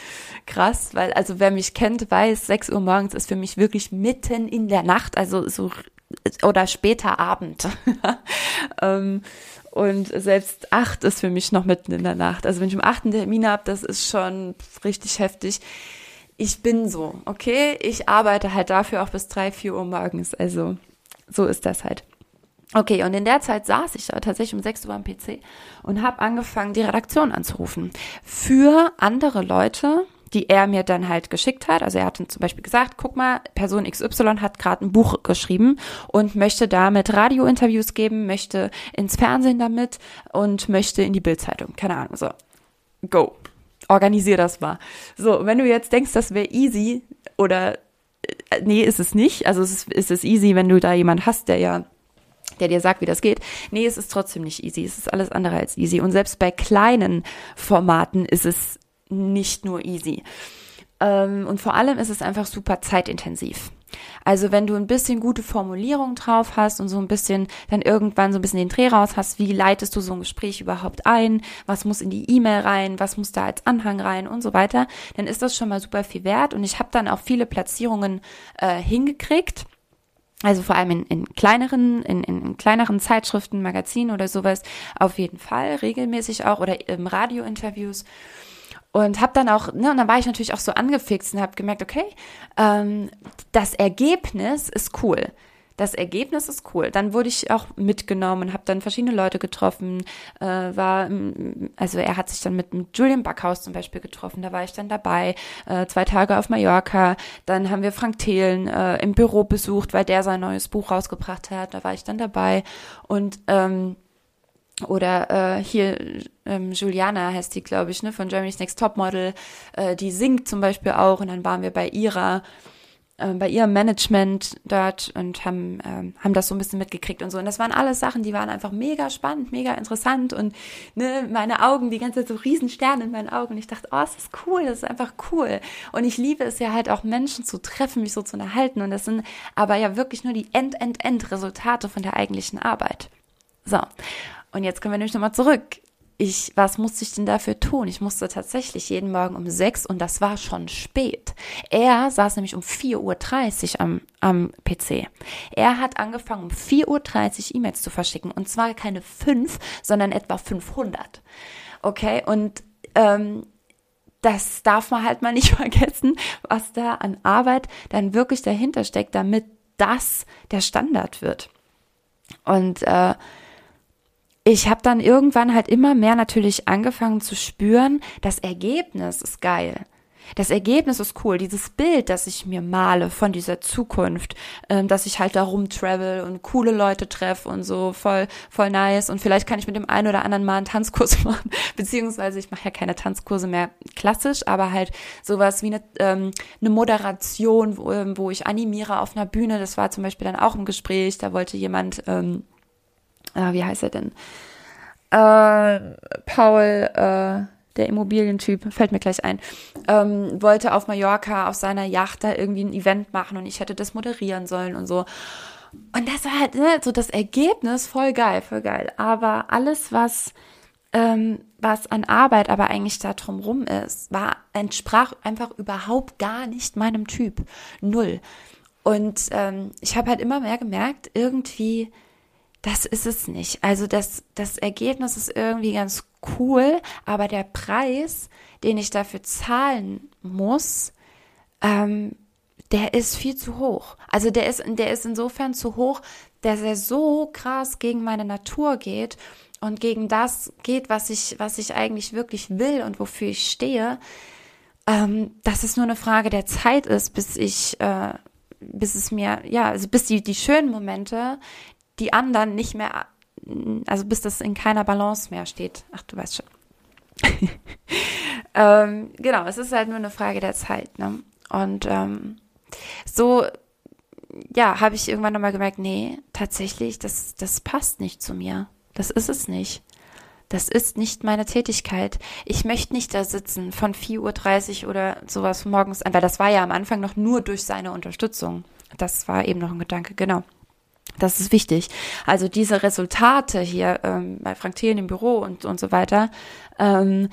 Speaker 1: krass, weil also wer mich kennt, weiß, 6 Uhr morgens ist für mich wirklich mitten in der Nacht, also so oder später Abend. <laughs> ähm, und selbst acht ist für mich noch mitten in der Nacht. Also wenn ich um acht Termin habe, das ist schon richtig heftig ich bin so, okay? Ich arbeite halt dafür auch bis drei, vier Uhr morgens. Also so ist das halt. Okay, und in der Zeit saß ich da tatsächlich um 6 Uhr am PC und habe angefangen, die Redaktion anzurufen. Für andere Leute, die er mir dann halt geschickt hat. Also er hat zum Beispiel gesagt, guck mal, Person XY hat gerade ein Buch geschrieben und möchte damit Radiointerviews geben, möchte ins Fernsehen damit und möchte in die Bildzeitung. Keine Ahnung, so. Go organisier das mal. So, wenn du jetzt denkst, das wäre easy oder äh, nee, ist es nicht. Also es ist, ist es easy, wenn du da jemand hast, der ja der dir sagt, wie das geht. Nee, es ist trotzdem nicht easy. Es ist alles andere als easy. Und selbst bei kleinen Formaten ist es nicht nur easy. Ähm, und vor allem ist es einfach super zeitintensiv. Also wenn du ein bisschen gute Formulierung drauf hast und so ein bisschen dann irgendwann so ein bisschen den Dreh raus hast, wie leitest du so ein Gespräch überhaupt ein, was muss in die E-Mail rein, was muss da als Anhang rein? Und so weiter, dann ist das schon mal super viel wert. Und ich habe dann auch viele Platzierungen äh, hingekriegt. Also vor allem in, in kleineren, in, in kleineren Zeitschriften, Magazinen oder sowas. Auf jeden Fall regelmäßig auch oder im Radiointerviews und habe dann auch, ne, und dann war ich natürlich auch so angefixt und habe gemerkt, okay, ähm, das Ergebnis ist cool. Das Ergebnis ist cool. Dann wurde ich auch mitgenommen, habe dann verschiedene Leute getroffen. Äh, war, also er hat sich dann mit, Julian Backhaus zum Beispiel getroffen. Da war ich dann dabei. Äh, zwei Tage auf Mallorca. Dann haben wir Frank Thelen äh, im Büro besucht, weil der sein neues Buch rausgebracht hat. Da war ich dann dabei und ähm, oder äh, hier ähm, Juliana heißt die, glaube ich, ne, von Germany's Next Topmodel, äh, die singt zum Beispiel auch und dann waren wir bei ihrer äh, bei ihrem Management dort und haben ähm, haben das so ein bisschen mitgekriegt und so. Und das waren alles Sachen, die waren einfach mega spannend, mega interessant und ne, meine Augen, die ganze Zeit so riesen Sterne in meinen Augen. Und ich dachte, oh, es ist cool, das ist einfach cool. Und ich liebe es ja halt auch Menschen zu treffen, mich so zu unterhalten. Und das sind aber ja wirklich nur die End End End Resultate von der eigentlichen Arbeit. So. Und jetzt kommen wir nämlich nochmal zurück. Ich, was musste ich denn dafür tun? Ich musste tatsächlich jeden Morgen um sechs und das war schon spät. Er saß nämlich um 4.30 Uhr am, am PC. Er hat angefangen, um 4.30 Uhr E-Mails zu verschicken und zwar keine fünf, sondern etwa 500. Okay, und ähm, das darf man halt mal nicht <laughs> vergessen, was da an Arbeit dann wirklich dahinter steckt, damit das der Standard wird. Und äh, ich habe dann irgendwann halt immer mehr natürlich angefangen zu spüren, das Ergebnis ist geil. Das Ergebnis ist cool. Dieses Bild, das ich mir male von dieser Zukunft, ähm, dass ich halt da rumtravel und coole Leute treffe und so voll, voll nice. Und vielleicht kann ich mit dem einen oder anderen mal einen Tanzkurs <laughs> machen. Beziehungsweise ich mache ja keine Tanzkurse mehr klassisch, aber halt sowas wie eine, ähm, eine Moderation, wo, ähm, wo ich animiere auf einer Bühne. Das war zum Beispiel dann auch im Gespräch. Da wollte jemand ähm, äh, wie heißt er denn? Äh, Paul, äh, der Immobilientyp, fällt mir gleich ein, ähm, wollte auf Mallorca auf seiner Yacht da irgendwie ein Event machen und ich hätte das moderieren sollen und so. Und das war halt ne, so das Ergebnis voll geil, voll geil. Aber alles, was, ähm, was an Arbeit aber eigentlich da drumrum ist, war, entsprach einfach überhaupt gar nicht meinem Typ. Null. Und ähm, ich habe halt immer mehr gemerkt, irgendwie das ist es nicht. Also das, das Ergebnis ist irgendwie ganz cool, aber der Preis, den ich dafür zahlen muss, ähm, der ist viel zu hoch. Also der ist, der ist insofern zu hoch, dass er so krass gegen meine Natur geht und gegen das geht, was ich, was ich eigentlich wirklich will und wofür ich stehe, ähm, dass es nur eine Frage der Zeit ist, bis ich, äh, bis es mir, ja, also bis die, die schönen Momente, die anderen nicht mehr, also bis das in keiner Balance mehr steht. Ach, du weißt schon. <laughs> ähm, genau, es ist halt nur eine Frage der Zeit. Ne? Und ähm, so, ja, habe ich irgendwann nochmal gemerkt, nee, tatsächlich, das, das passt nicht zu mir. Das ist es nicht. Das ist nicht meine Tätigkeit. Ich möchte nicht da sitzen von 4.30 Uhr oder sowas morgens an, weil das war ja am Anfang noch nur durch seine Unterstützung. Das war eben noch ein Gedanke, genau. Das ist wichtig. Also diese Resultate hier ähm, bei Frank Thelen im Büro und, und so weiter, ähm,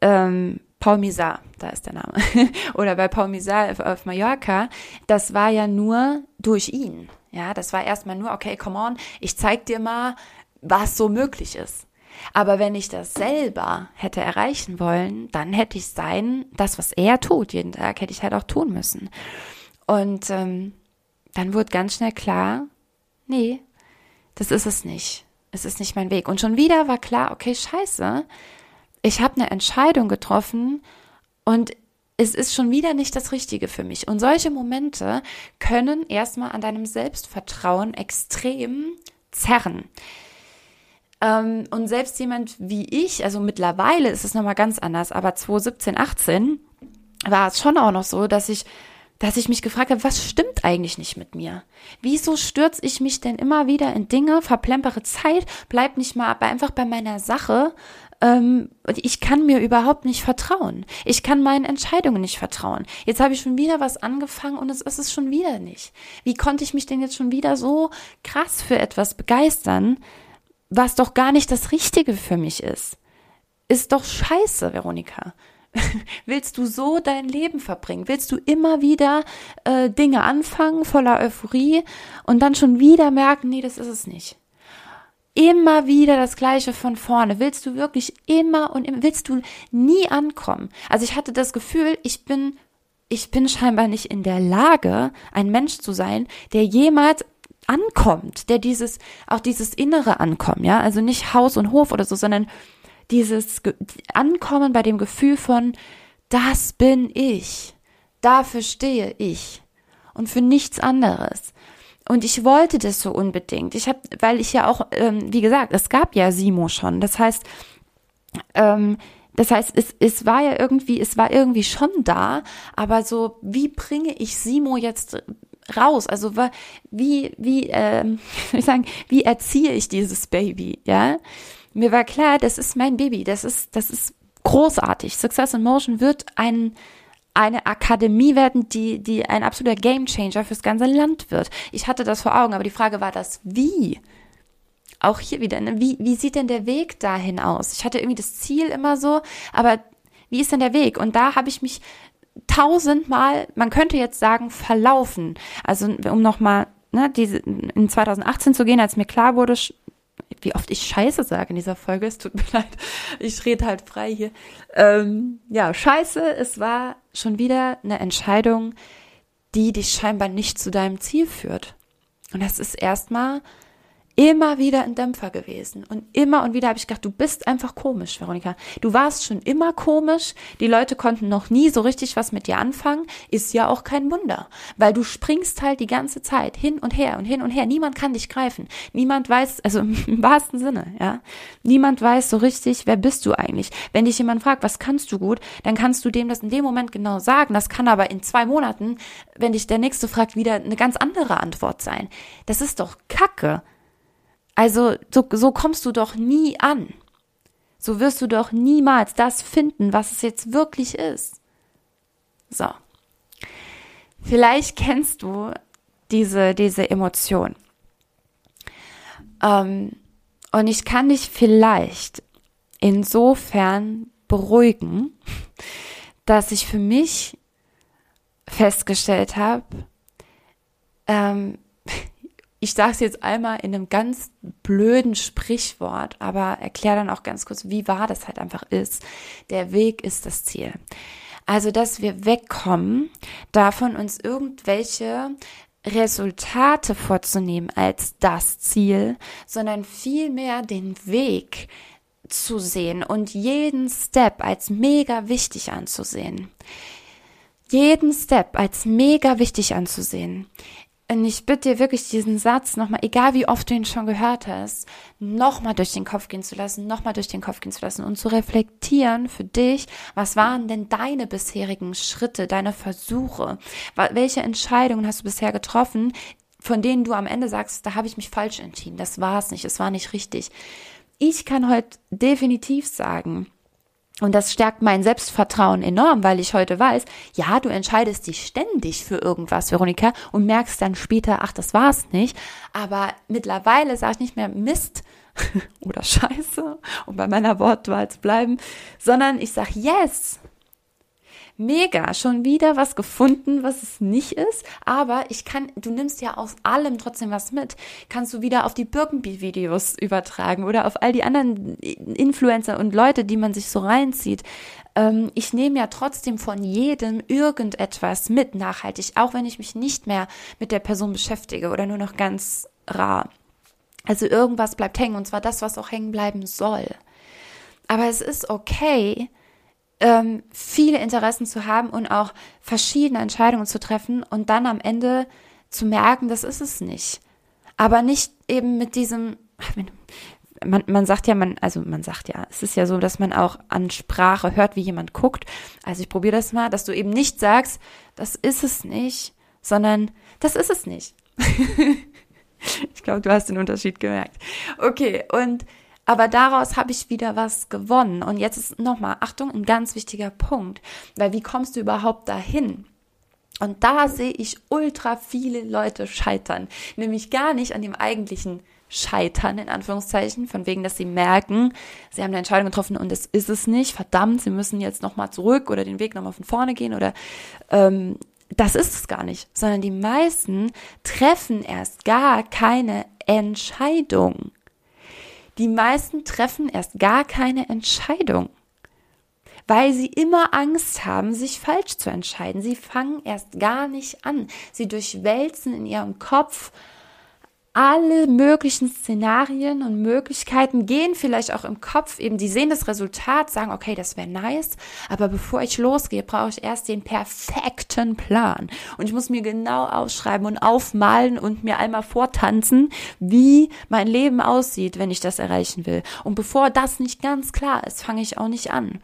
Speaker 1: ähm, Paul Misar, da ist der Name, <laughs> oder bei Paul Misar auf, auf Mallorca, das war ja nur durch ihn. Ja, das war erstmal nur, okay, come on, ich zeig dir mal, was so möglich ist. Aber wenn ich das selber hätte erreichen wollen, dann hätte ich sein, das, was er tut, jeden Tag, hätte ich halt auch tun müssen. Und ähm, dann wurde ganz schnell klar, nee, das ist es nicht. Es ist nicht mein Weg. Und schon wieder war klar, okay, scheiße, ich habe eine Entscheidung getroffen und es ist schon wieder nicht das Richtige für mich. Und solche Momente können erstmal an deinem Selbstvertrauen extrem zerren. Ähm, und selbst jemand wie ich, also mittlerweile ist es nochmal ganz anders, aber 2017, 18 war es schon auch noch so, dass ich dass ich mich gefragt habe, was stimmt eigentlich nicht mit mir? Wieso stürze ich mich denn immer wieder in Dinge, verplempere Zeit, bleib nicht mal einfach bei meiner Sache? Ähm, ich kann mir überhaupt nicht vertrauen. Ich kann meinen Entscheidungen nicht vertrauen. Jetzt habe ich schon wieder was angefangen und es ist es schon wieder nicht. Wie konnte ich mich denn jetzt schon wieder so krass für etwas begeistern, was doch gar nicht das Richtige für mich ist? Ist doch scheiße, Veronika. <laughs> Willst du so dein Leben verbringen? Willst du immer wieder äh, Dinge anfangen voller Euphorie und dann schon wieder merken, nee, das ist es nicht? Immer wieder das Gleiche von vorne. Willst du wirklich immer und immer, willst du nie ankommen? Also ich hatte das Gefühl, ich bin, ich bin scheinbar nicht in der Lage, ein Mensch zu sein, der jemals ankommt, der dieses, auch dieses innere Ankommen, ja, also nicht Haus und Hof oder so, sondern dieses Ankommen bei dem Gefühl von, das bin ich, dafür stehe ich und für nichts anderes. Und ich wollte das so unbedingt. Ich habe, weil ich ja auch, ähm, wie gesagt, es gab ja Simo schon. Das heißt, ähm, das heißt, es, es war ja irgendwie, es war irgendwie schon da, aber so, wie bringe ich Simo jetzt raus? Also wie, wie, ähm, <laughs> ich sagen, wie erziehe ich dieses Baby, ja? Mir war klar, das ist mein Baby, das ist, das ist großartig. Success in Motion wird ein, eine Akademie werden, die, die ein absoluter Gamechanger fürs ganze Land wird. Ich hatte das vor Augen, aber die Frage war das Wie? Auch hier wieder, ne? wie, wie sieht denn der Weg dahin aus? Ich hatte irgendwie das Ziel immer so, aber wie ist denn der Weg? Und da habe ich mich tausendmal, man könnte jetzt sagen, verlaufen. Also um nochmal ne, diese, in 2018 zu gehen, als mir klar wurde, wie oft ich Scheiße sage in dieser Folge. Es tut mir <laughs> leid. Ich rede halt frei hier. Ähm, ja, Scheiße. Es war schon wieder eine Entscheidung, die dich scheinbar nicht zu deinem Ziel führt. Und das ist erstmal immer wieder ein Dämpfer gewesen. Und immer und wieder habe ich gedacht, du bist einfach komisch, Veronika. Du warst schon immer komisch. Die Leute konnten noch nie so richtig was mit dir anfangen. Ist ja auch kein Wunder. Weil du springst halt die ganze Zeit hin und her und hin und her. Niemand kann dich greifen. Niemand weiß, also <laughs> im wahrsten Sinne, ja. Niemand weiß so richtig, wer bist du eigentlich. Wenn dich jemand fragt, was kannst du gut, dann kannst du dem das in dem Moment genau sagen. Das kann aber in zwei Monaten, wenn dich der Nächste fragt, wieder eine ganz andere Antwort sein. Das ist doch Kacke. Also so, so kommst du doch nie an. So wirst du doch niemals das finden, was es jetzt wirklich ist. So. Vielleicht kennst du diese, diese Emotion. Ähm, und ich kann dich vielleicht insofern beruhigen, <laughs> dass ich für mich festgestellt habe, ähm, ich sage es jetzt einmal in einem ganz blöden Sprichwort, aber erkläre dann auch ganz kurz, wie wahr das halt einfach ist. Der Weg ist das Ziel. Also, dass wir wegkommen davon, uns irgendwelche Resultate vorzunehmen als das Ziel, sondern vielmehr den Weg zu sehen und jeden Step als mega wichtig anzusehen. Jeden Step als mega wichtig anzusehen. Und ich bitte dir wirklich diesen Satz nochmal, egal wie oft du ihn schon gehört hast, nochmal durch den Kopf gehen zu lassen, nochmal durch den Kopf gehen zu lassen und zu reflektieren für dich, was waren denn deine bisherigen Schritte, deine Versuche? Welche Entscheidungen hast du bisher getroffen, von denen du am Ende sagst, da habe ich mich falsch entschieden, das war es nicht, es war nicht richtig. Ich kann heute definitiv sagen, und das stärkt mein Selbstvertrauen enorm, weil ich heute weiß, ja, du entscheidest dich ständig für irgendwas, Veronika, und merkst dann später, ach, das war's nicht. Aber mittlerweile sage ich nicht mehr Mist <laughs> oder Scheiße, um bei meiner Wortwahl zu bleiben, sondern ich sage Yes mega, schon wieder was gefunden, was es nicht ist, aber ich kann, du nimmst ja aus allem trotzdem was mit. Kannst du wieder auf die Birkenbeat-Videos übertragen oder auf all die anderen Influencer und Leute, die man sich so reinzieht. Ähm, ich nehme ja trotzdem von jedem irgendetwas mit, nachhaltig, auch wenn ich mich nicht mehr mit der Person beschäftige oder nur noch ganz rar. Also irgendwas bleibt hängen und zwar das, was auch hängen bleiben soll. Aber es ist okay, ähm, viele Interessen zu haben und auch verschiedene Entscheidungen zu treffen und dann am Ende zu merken, das ist es nicht. Aber nicht eben mit diesem, man, man sagt ja, man, also man sagt ja, es ist ja so, dass man auch an Sprache hört, wie jemand guckt. Also ich probiere das mal, dass du eben nicht sagst, das ist es nicht, sondern das ist es nicht. <laughs> ich glaube, du hast den Unterschied gemerkt. Okay, und aber daraus habe ich wieder was gewonnen. Und jetzt ist nochmal, Achtung, ein ganz wichtiger Punkt. Weil wie kommst du überhaupt dahin? Und da sehe ich ultra viele Leute scheitern. Nämlich gar nicht an dem eigentlichen Scheitern, in Anführungszeichen, von wegen, dass sie merken, sie haben eine Entscheidung getroffen und es ist es nicht, verdammt, sie müssen jetzt nochmal zurück oder den Weg nochmal von vorne gehen oder ähm, das ist es gar nicht, sondern die meisten treffen erst gar keine Entscheidung. Die meisten treffen erst gar keine Entscheidung, weil sie immer Angst haben, sich falsch zu entscheiden. Sie fangen erst gar nicht an. Sie durchwälzen in ihrem Kopf alle möglichen Szenarien und Möglichkeiten gehen vielleicht auch im Kopf eben, die sehen das Resultat, sagen, okay, das wäre nice, aber bevor ich losgehe, brauche ich erst den perfekten Plan. Und ich muss mir genau ausschreiben und aufmalen und mir einmal vortanzen, wie mein Leben aussieht, wenn ich das erreichen will. Und bevor das nicht ganz klar ist, fange ich auch nicht an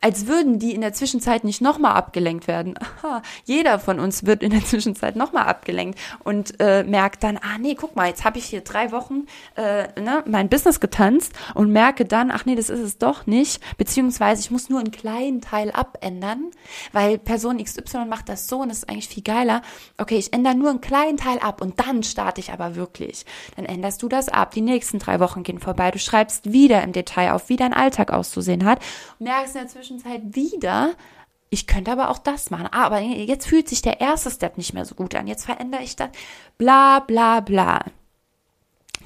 Speaker 1: als würden die in der Zwischenzeit nicht nochmal abgelenkt werden. <laughs> Aha, jeder von uns wird in der Zwischenzeit nochmal abgelenkt und äh, merkt dann, ah nee, guck mal, jetzt habe ich hier drei Wochen äh, ne, mein Business getanzt und merke dann, ach nee, das ist es doch nicht, beziehungsweise ich muss nur einen kleinen Teil abändern, weil Person XY macht das so und das ist eigentlich viel geiler. Okay, ich ändere nur einen kleinen Teil ab und dann starte ich aber wirklich. Dann änderst du das ab, die nächsten drei Wochen gehen vorbei, du schreibst wieder im Detail auf, wie dein Alltag auszusehen hat, merkst in der Zwischenzeit, Zwischenzeit wieder, ich könnte aber auch das machen. Ah, aber jetzt fühlt sich der erste Step nicht mehr so gut an. Jetzt verändere ich das. Bla, bla, bla.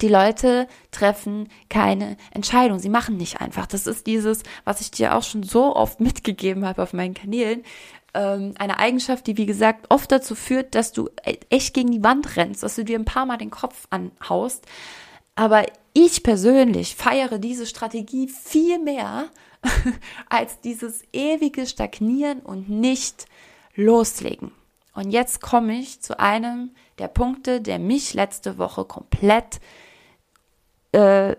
Speaker 1: Die Leute treffen keine Entscheidung. Sie machen nicht einfach. Das ist dieses, was ich dir auch schon so oft <laughs> mitgegeben habe auf meinen Kanälen. Ähm, eine Eigenschaft, die, wie gesagt, oft dazu führt, dass du e-, echt gegen die Wand rennst, dass du dir ein paar Mal den Kopf anhaust. Aber ich persönlich feiere diese Strategie viel mehr <laughs> als dieses ewige Stagnieren und nicht loslegen. Und jetzt komme ich zu einem der Punkte, der mich letzte Woche komplett äh,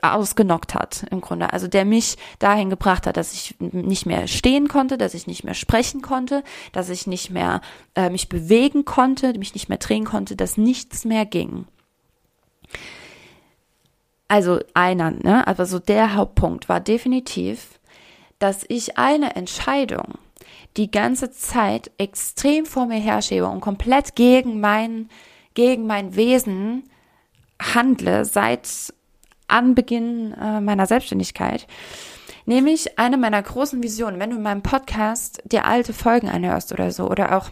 Speaker 1: ausgenockt hat, im Grunde. Also der mich dahin gebracht hat, dass ich nicht mehr stehen konnte, dass ich nicht mehr sprechen konnte, dass ich nicht mehr äh, mich bewegen konnte, mich nicht mehr drehen konnte, dass nichts mehr ging also einer, ne, aber so der Hauptpunkt war definitiv, dass ich eine Entscheidung die ganze Zeit extrem vor mir herschiebe und komplett gegen mein, gegen mein Wesen handle seit Anbeginn äh, meiner Selbstständigkeit. Nämlich eine meiner großen Visionen, wenn du in meinem Podcast dir alte Folgen anhörst oder so, oder auch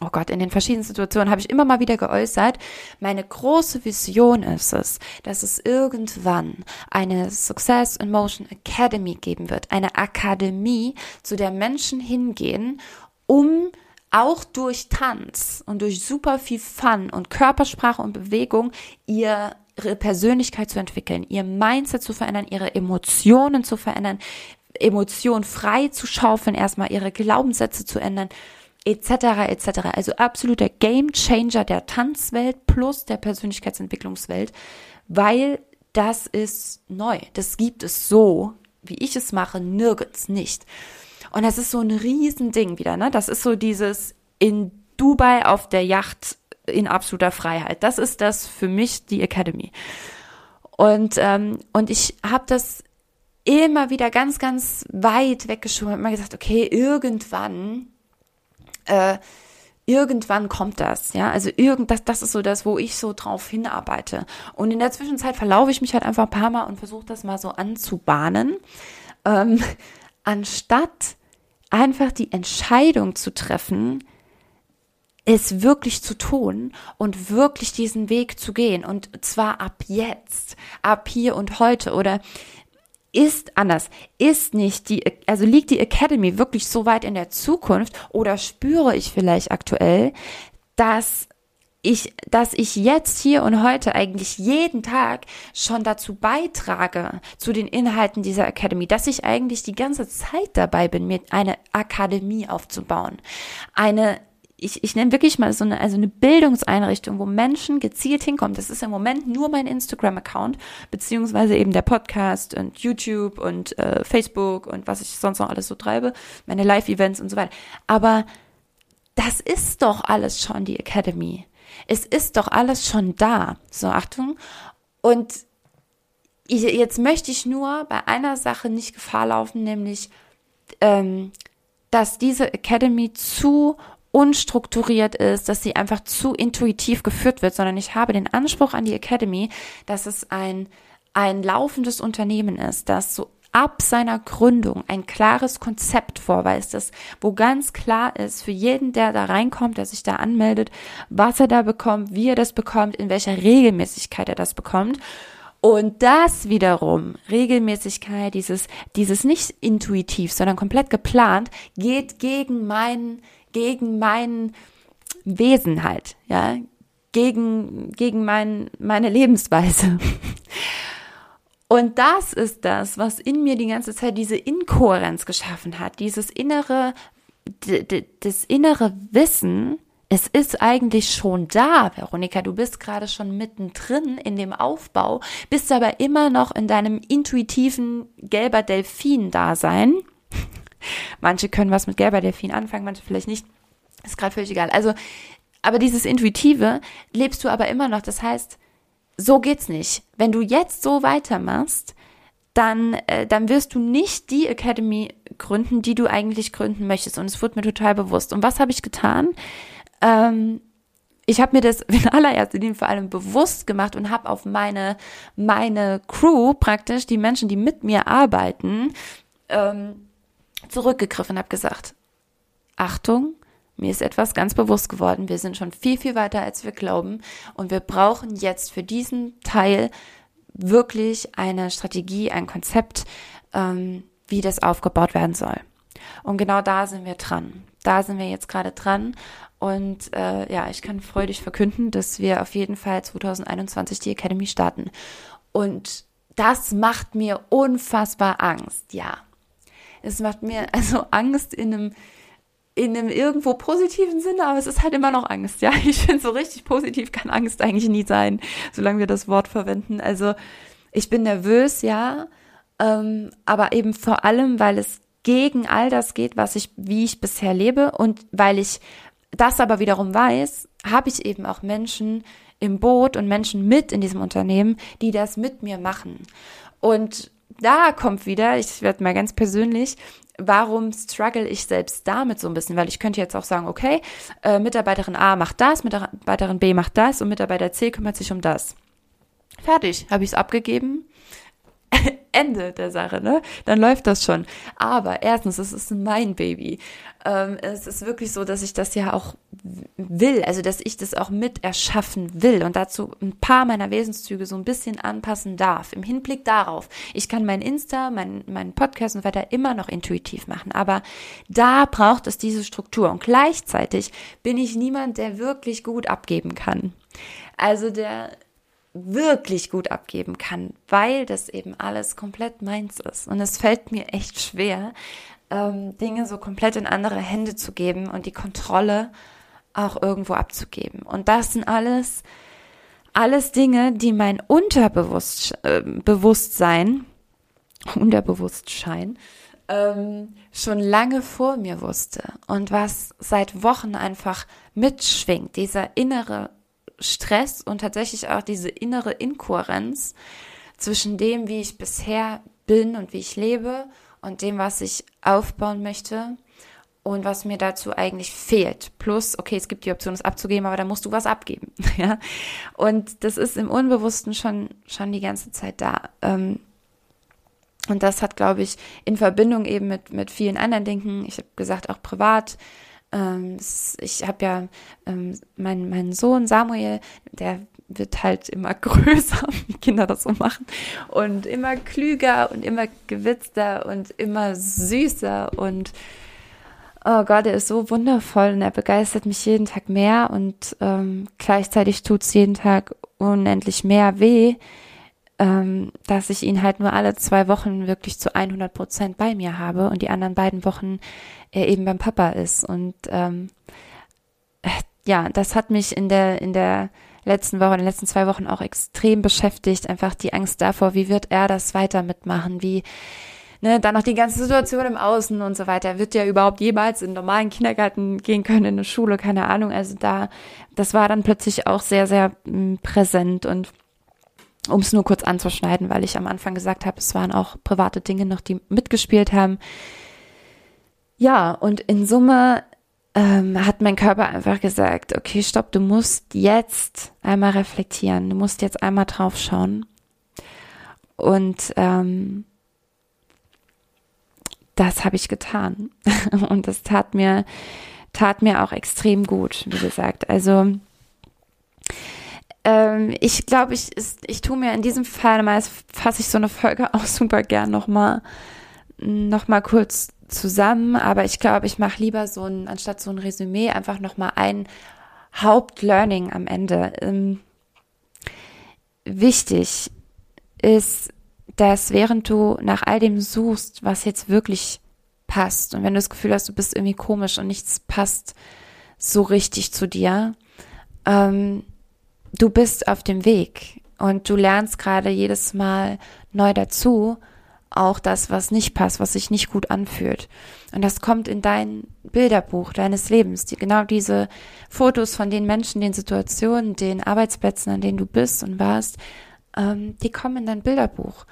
Speaker 1: oh Gott, in den verschiedenen Situationen habe ich immer mal wieder geäußert, meine große Vision ist es, dass es irgendwann eine Success in Motion Academy geben wird, eine Akademie, zu der Menschen hingehen, um auch durch Tanz und durch super viel Fun und Körpersprache und Bewegung ihre Persönlichkeit zu entwickeln, ihr Mindset zu verändern, ihre Emotionen zu verändern, Emotionen frei zu schaufeln, erstmal ihre Glaubenssätze zu ändern etc. etc. Also absoluter Game Changer der Tanzwelt plus der Persönlichkeitsentwicklungswelt, weil das ist neu. Das gibt es so, wie ich es mache, nirgends nicht. Und das ist so ein Riesending wieder, ne? Das ist so dieses in Dubai auf der Yacht in absoluter Freiheit. Das ist das für mich die Academy. Und, ähm, und ich habe das immer wieder ganz, ganz weit weggeschoben und immer gesagt, okay, irgendwann äh, irgendwann kommt das, ja, also irgend, das, das ist so das, wo ich so drauf hinarbeite. Und in der Zwischenzeit verlaufe ich mich halt einfach ein paar Mal und versuche das mal so anzubahnen, ähm, <laughs> anstatt einfach die Entscheidung zu treffen, es wirklich zu tun und wirklich diesen Weg zu gehen. Und zwar ab jetzt, ab hier und heute. Oder ist anders, ist nicht die, also liegt die Academy wirklich so weit in der Zukunft oder spüre ich vielleicht aktuell, dass ich, dass ich jetzt hier und heute eigentlich jeden Tag schon dazu beitrage, zu den Inhalten dieser Academy, dass ich eigentlich die ganze Zeit dabei bin, mir eine Akademie aufzubauen. Eine ich, ich nenne wirklich mal so eine, also eine Bildungseinrichtung, wo Menschen gezielt hinkommen. Das ist im Moment nur mein Instagram-Account, beziehungsweise eben der Podcast und YouTube und äh, Facebook und was ich sonst noch alles so treibe, meine Live-Events und so weiter. Aber das ist doch alles schon die Academy. Es ist doch alles schon da. So, Achtung. Und ich, jetzt möchte ich nur bei einer Sache nicht Gefahr laufen, nämlich, ähm, dass diese Academy zu unstrukturiert ist, dass sie einfach zu intuitiv geführt wird, sondern ich habe den Anspruch an die Academy, dass es ein, ein laufendes Unternehmen ist, das so ab seiner Gründung ein klares Konzept vorweist, das, wo ganz klar ist für jeden, der da reinkommt, der sich da anmeldet, was er da bekommt, wie er das bekommt, in welcher Regelmäßigkeit er das bekommt. Und das wiederum, Regelmäßigkeit, dieses, dieses nicht intuitiv, sondern komplett geplant, geht gegen meinen gegen mein Wesen halt, ja, gegen, gegen mein, meine Lebensweise. <laughs> Und das ist das, was in mir die ganze Zeit diese Inkohärenz geschaffen hat, dieses innere, das innere Wissen, es ist eigentlich schon da, Veronika. Du bist gerade schon mittendrin in dem Aufbau, bist aber immer noch in deinem intuitiven gelber Delfin-Dasein. Manche können was mit gelber Delfin anfangen, manche vielleicht nicht. Ist gerade völlig egal. Also, aber dieses Intuitive lebst du aber immer noch. Das heißt, so geht's nicht. Wenn du jetzt so weitermachst, dann, äh, dann wirst du nicht die Academy gründen, die du eigentlich gründen möchtest. Und es wurde mir total bewusst. Und was habe ich getan? Ähm, ich habe mir das <laughs> in allererster Linie vor allem bewusst gemacht und habe auf meine, meine Crew praktisch, die Menschen, die mit mir arbeiten, ähm, zurückgegriffen, habe gesagt, Achtung, mir ist etwas ganz bewusst geworden. Wir sind schon viel, viel weiter, als wir glauben. Und wir brauchen jetzt für diesen Teil wirklich eine Strategie, ein Konzept, ähm, wie das aufgebaut werden soll. Und genau da sind wir dran. Da sind wir jetzt gerade dran. Und äh, ja, ich kann freudig verkünden, dass wir auf jeden Fall 2021 die Academy starten. Und das macht mir unfassbar Angst, ja. Es macht mir also Angst in einem in einem irgendwo positiven Sinne, aber es ist halt immer noch Angst, ja. Ich finde, so richtig positiv kann Angst eigentlich nie sein, solange wir das Wort verwenden. Also ich bin nervös, ja, ähm, aber eben vor allem, weil es gegen all das geht, was ich, wie ich bisher lebe und weil ich das aber wiederum weiß, habe ich eben auch Menschen im Boot und Menschen mit in diesem Unternehmen, die das mit mir machen. Und da kommt wieder, ich werde mal ganz persönlich, warum struggle ich selbst damit so ein bisschen? Weil ich könnte jetzt auch sagen, okay, äh, Mitarbeiterin A macht das, Mitarbeiterin B macht das und Mitarbeiter C kümmert sich um das. Fertig, habe ich es abgegeben. <laughs> Ende der Sache, ne? Dann läuft das schon. Aber erstens, es ist mein Baby. Ähm, es ist wirklich so, dass ich das ja auch will, also dass ich das auch mit erschaffen will und dazu ein paar meiner Wesenszüge so ein bisschen anpassen darf. Im Hinblick darauf, ich kann mein Insta, mein, mein Podcast und weiter immer noch intuitiv machen, aber da braucht es diese Struktur und gleichzeitig bin ich niemand, der wirklich gut abgeben kann. Also der wirklich gut abgeben kann, weil das eben alles komplett meins ist. Und es fällt mir echt schwer, ähm, Dinge so komplett in andere Hände zu geben und die Kontrolle auch irgendwo abzugeben. Und das sind alles, alles Dinge, die mein <laughs> Unterbewusstsein, äh, Unterbewusstschein, ähm, schon lange vor mir wusste und was seit Wochen einfach mitschwingt, dieser innere Stress und tatsächlich auch diese innere Inkohärenz zwischen dem, wie ich bisher bin und wie ich lebe und dem, was ich aufbauen möchte und was mir dazu eigentlich fehlt. Plus, okay, es gibt die Option, es abzugeben, aber da musst du was abgeben. <laughs> ja. Und das ist im Unbewussten schon, schon die ganze Zeit da. Ähm, und das hat, glaube ich, in Verbindung eben mit, mit vielen anderen Dingen, ich habe gesagt, auch privat. Ähm, ich habe ja ähm, meinen mein Sohn Samuel, der wird halt immer <laughs> größer, wie Kinder das so machen, und immer klüger und immer gewitzter und immer süßer und oh Gott, er ist so wundervoll und er begeistert mich jeden Tag mehr und ähm, gleichzeitig tut es jeden Tag unendlich mehr weh, ähm, dass ich ihn halt nur alle zwei Wochen wirklich zu 100 Prozent bei mir habe und die anderen beiden Wochen er eben beim Papa ist. Und ähm, äh, ja, das hat mich in der in der letzten Woche, in den letzten zwei Wochen auch extrem beschäftigt, einfach die Angst davor, wie wird er das weiter mitmachen, wie ne, dann noch die ganze Situation im Außen und so weiter. Wird ja überhaupt jemals in einen normalen Kindergarten gehen können, in eine Schule, keine Ahnung. Also da, das war dann plötzlich auch sehr, sehr m, hm, präsent. Und um es nur kurz anzuschneiden, weil ich am Anfang gesagt habe, es waren auch private Dinge noch, die mitgespielt haben. Ja, und in Summe ähm, hat mein Körper einfach gesagt, okay, stopp, du musst jetzt einmal reflektieren, du musst jetzt einmal drauf schauen. Und ähm, das habe ich getan. <laughs> Und das tat mir, tat mir auch extrem gut, wie gesagt. Also ähm, ich glaube, ich, ich tue mir in diesem Fall, mal fasse ich so eine Folge <laughs> auch super gern nochmal noch mal kurz zusammen, aber ich glaube, ich mache lieber so ein, anstatt so ein Resümee, einfach nochmal ein Hauptlearning am Ende. Ähm, wichtig ist, dass während du nach all dem suchst, was jetzt wirklich passt und wenn du das Gefühl hast, du bist irgendwie komisch und nichts passt so richtig zu dir, ähm, du bist auf dem Weg und du lernst gerade jedes Mal neu dazu, auch das, was nicht passt, was sich nicht gut anfühlt. Und das kommt in dein Bilderbuch deines Lebens. Die, genau diese Fotos von den Menschen, den Situationen, den Arbeitsplätzen, an denen du bist und warst, ähm, die kommen in dein Bilderbuch.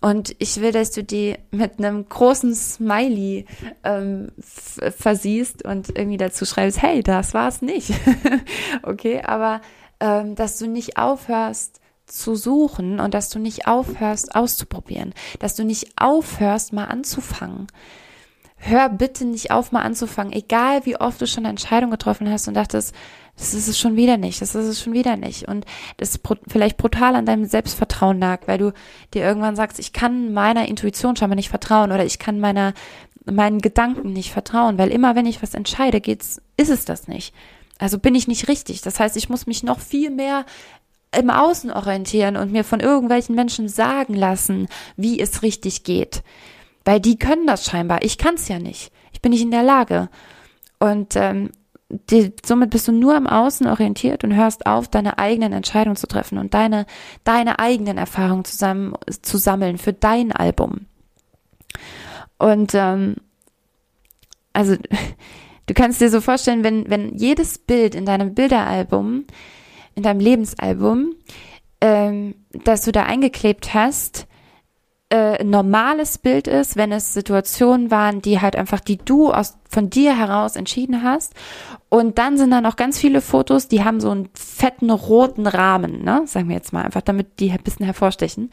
Speaker 1: Und ich will, dass du die mit einem großen Smiley ähm, versiehst und irgendwie dazu schreibst, hey, das war's nicht. <laughs> okay, aber ähm, dass du nicht aufhörst zu suchen und dass du nicht aufhörst auszuprobieren, dass du nicht aufhörst mal anzufangen hör bitte nicht auf, mal anzufangen, egal wie oft du schon eine Entscheidung getroffen hast und dachtest, das ist es schon wieder nicht, das ist es schon wieder nicht. Und das vielleicht brutal an deinem Selbstvertrauen lag, weil du dir irgendwann sagst, ich kann meiner Intuition scheinbar nicht vertrauen oder ich kann meiner, meinen Gedanken nicht vertrauen, weil immer wenn ich was entscheide, geht's, ist es das nicht. Also bin ich nicht richtig. Das heißt, ich muss mich noch viel mehr im Außen orientieren und mir von irgendwelchen Menschen sagen lassen, wie es richtig geht. Weil die können das scheinbar. Ich kann es ja nicht. Ich bin nicht in der Lage. Und ähm, die, somit bist du nur im Außen orientiert und hörst auf, deine eigenen Entscheidungen zu treffen und deine, deine eigenen Erfahrungen zusammen zu sammeln für dein Album. Und ähm, also <laughs> du kannst dir so vorstellen, wenn, wenn jedes Bild in deinem Bilderalbum, in deinem Lebensalbum, ähm, das du da eingeklebt hast, äh, normales Bild ist, wenn es Situationen waren, die halt einfach, die du aus von dir heraus entschieden hast. Und dann sind da noch ganz viele Fotos, die haben so einen fetten roten Rahmen, ne? Sagen wir jetzt mal einfach, damit die ein bisschen hervorstechen.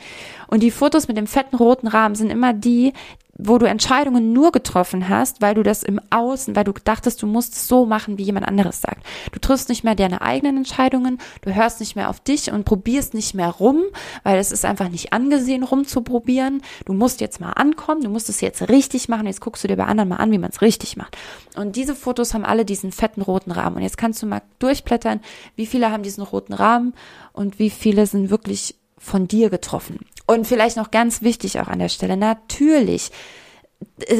Speaker 1: Und die Fotos mit dem fetten roten Rahmen sind immer die, wo du Entscheidungen nur getroffen hast, weil du das im Außen, weil du dachtest, du musst es so machen, wie jemand anderes sagt. Du triffst nicht mehr deine eigenen Entscheidungen, du hörst nicht mehr auf dich und probierst nicht mehr rum, weil es ist einfach nicht angesehen, rumzuprobieren. Du musst jetzt mal ankommen, du musst es jetzt richtig machen, jetzt guckst du dir bei anderen mal an, wie man es richtig macht. Und diese Fotos haben alle diesen fetten roten Rahmen. Und jetzt kannst du mal durchblättern, wie viele haben diesen roten Rahmen und wie viele sind wirklich von dir getroffen. Und vielleicht noch ganz wichtig auch an der Stelle, natürlich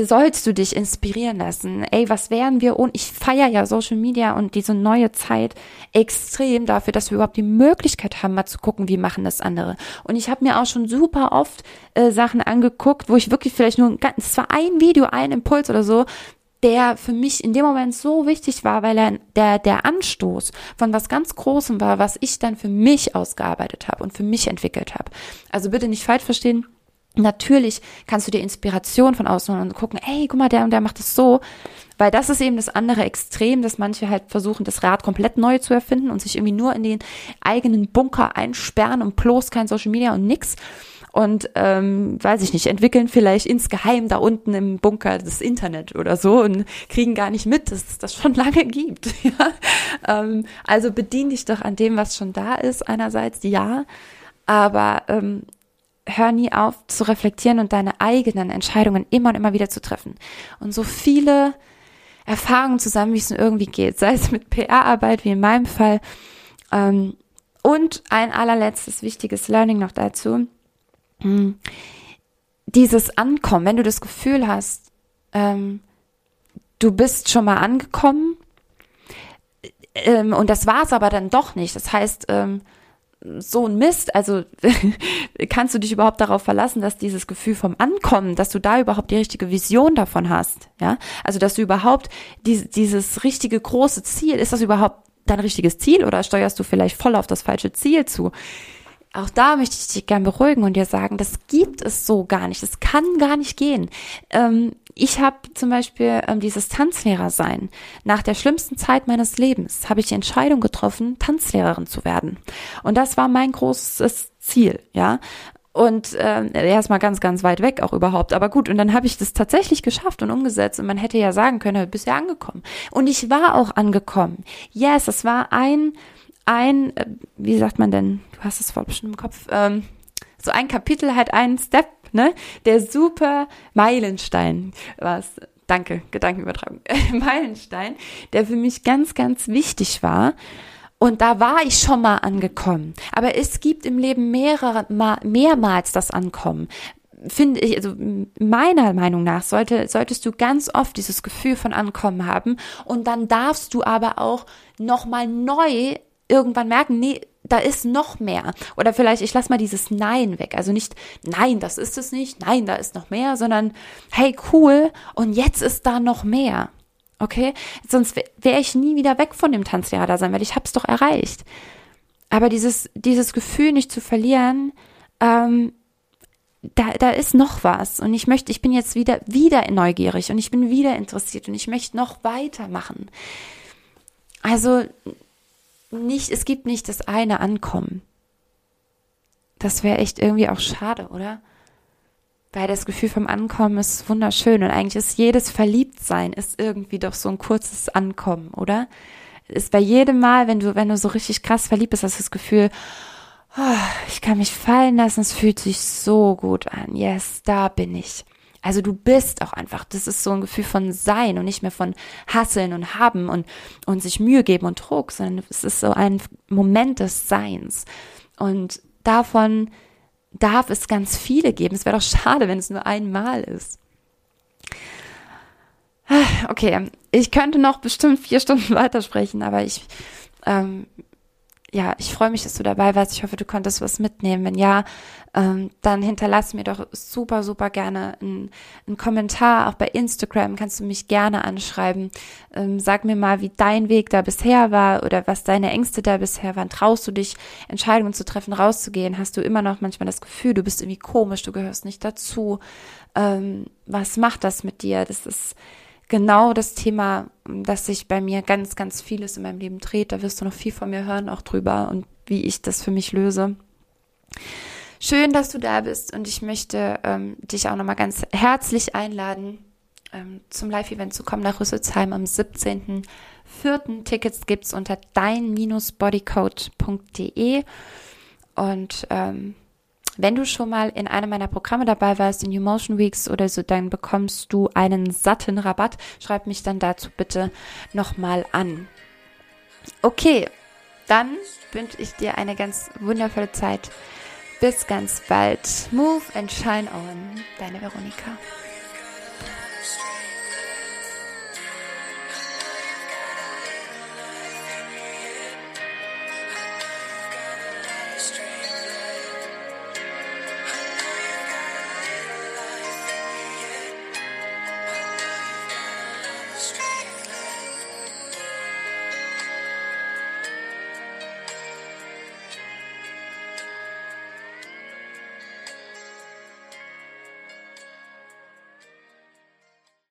Speaker 1: sollst du dich inspirieren lassen. Ey, was wären wir und ich feiere ja Social Media und diese neue Zeit extrem dafür, dass wir überhaupt die Möglichkeit haben, mal zu gucken, wie machen das andere. Und ich habe mir auch schon super oft äh, Sachen angeguckt, wo ich wirklich vielleicht nur ein, es war ein Video, ein Impuls oder so, der für mich in dem Moment so wichtig war, weil er der, der Anstoß von was ganz Großem war, was ich dann für mich ausgearbeitet habe und für mich entwickelt habe. Also bitte nicht falsch verstehen. Natürlich kannst du dir Inspiration von außen und gucken, ey, guck mal, der und der macht es so. Weil das ist eben das andere Extrem, dass manche halt versuchen, das Rad komplett neu zu erfinden und sich irgendwie nur in den eigenen Bunker einsperren und bloß kein Social Media und nix und ähm, weiß ich nicht, entwickeln vielleicht insgeheim da unten im Bunker das Internet oder so und kriegen gar nicht mit, dass es das schon <laughs> lange gibt. <laughs> Ja? Ähm, also bedien dich doch an dem, was schon da ist, einerseits ja, aber ähm, hör nie auf zu reflektieren und deine eigenen Entscheidungen immer und immer wieder zu treffen. Und so viele Erfahrungen zusammen, wie es nur irgendwie geht, sei es mit PR-Arbeit, wie in meinem Fall. Ähm, und ein allerletztes wichtiges Learning noch dazu hm. dieses Ankommen, wenn du das Gefühl hast, ähm, du bist schon mal angekommen ähm, und das war es aber dann doch nicht. Das heißt, ähm, so ein Mist, also <laughs> kannst du dich überhaupt darauf verlassen, dass dieses Gefühl vom Ankommen, dass du da überhaupt die richtige Vision davon hast, ja? Also, dass du überhaupt die, dieses richtige große Ziel, ist das überhaupt dein richtiges Ziel oder steuerst du vielleicht voll auf das falsche Ziel zu? Auch da möchte ich dich gern beruhigen und dir sagen, das gibt es so gar nicht. Das kann gar nicht gehen. Ähm, ich habe zum Beispiel ähm, dieses Tanzlehrer sein. Nach der schlimmsten Zeit meines Lebens habe ich die Entscheidung getroffen, Tanzlehrerin zu werden. Und das war mein großes Ziel, ja. Und äh, erstmal ganz, ganz weit weg auch überhaupt. Aber gut, und dann habe ich das tatsächlich geschafft und umgesetzt. Und man hätte ja sagen können, du bist ja angekommen. Und ich war auch angekommen. Yes, es war ein ein, äh, wie sagt man denn, du hast es voll bestimmt im Kopf, ähm, so ein Kapitel halt einen Step, ne? Der super Meilenstein, was, danke, Gedankenübertragung, <laughs> Meilenstein, der für mich ganz, ganz wichtig war. Und da war ich schon mal angekommen. Aber es gibt im Leben mehrere, mehrmals das Ankommen. Finde ich, also meiner Meinung nach sollte, solltest du ganz oft dieses Gefühl von Ankommen haben. Und dann darfst du aber auch nochmal neu irgendwann merken, nee, da ist noch mehr. Oder vielleicht, ich lasse mal dieses Nein weg. Also nicht, nein, das ist es nicht, nein, da ist noch mehr, sondern hey, cool, und jetzt ist da noch mehr. Okay? Sonst wäre ich nie wieder weg von dem Tanzlehrer sein, weil ich hab's doch erreicht. Aber dieses, dieses Gefühl nicht zu verlieren, ähm, da, da ist noch was. Und ich möchte, ich bin jetzt wieder, wieder neugierig und ich bin wieder interessiert und ich möchte noch weitermachen. Also nicht, es gibt nicht das eine Ankommen. Das wäre echt irgendwie auch schade, oder? Weil das Gefühl vom Ankommen ist wunderschön und eigentlich ist jedes Verliebtsein ist irgendwie doch so ein kurzes Ankommen, oder? Ist bei jedem Mal, wenn du, wenn du so richtig krass verliebt bist, hast du das Gefühl, oh, ich kann mich fallen lassen, es fühlt sich so gut an. Yes, da bin ich. Also du bist auch einfach, das ist so ein Gefühl von Sein und nicht mehr von Hasseln und Haben und, und sich Mühe geben und Druck, sondern es ist so ein Moment des Seins. Und davon darf es ganz viele geben. Es wäre doch schade, wenn es nur einmal ist. Okay, ich könnte noch bestimmt vier Stunden <laughs> weitersprechen, aber ich ähm, ja, ich freue mich, dass du dabei warst. Ich hoffe, du konntest was mitnehmen. Wenn ja, ähm, dann hinterlass mir doch super, super gerne einen, einen Kommentar. Auch bei Instagram kannst du mich gerne anschreiben. Ähm, sag mir mal, wie dein Weg da bisher war oder was deine Ängste da bisher waren. Traust du dich, Entscheidungen zu treffen, rauszugehen? Hast du immer noch manchmal das Gefühl, du bist irgendwie komisch, du gehörst nicht dazu? Ähm, was macht das mit dir? Das ist genau das Thema, dass sich bei mir ganz, ganz vieles in meinem Leben dreht. Da wirst du noch viel von mir hören, auch drüber und wie ich das für mich löse. Schön, dass du da bist und ich möchte ähm, dich auch nochmal ganz herzlich einladen, ähm, zum Live-Event zu kommen nach Rüsselsheim am 17.04. Tickets gibt's unter dein-bodycode.de und ähm, wenn du schon mal in einem meiner Programme dabei warst, in New Motion Weeks oder so, dann bekommst du einen satten Rabatt. Schreib mich dann dazu bitte nochmal an. Okay, dann wünsche ich dir eine ganz wundervolle Zeit. Bis ganz bald. Move and shine on. Deine Veronika.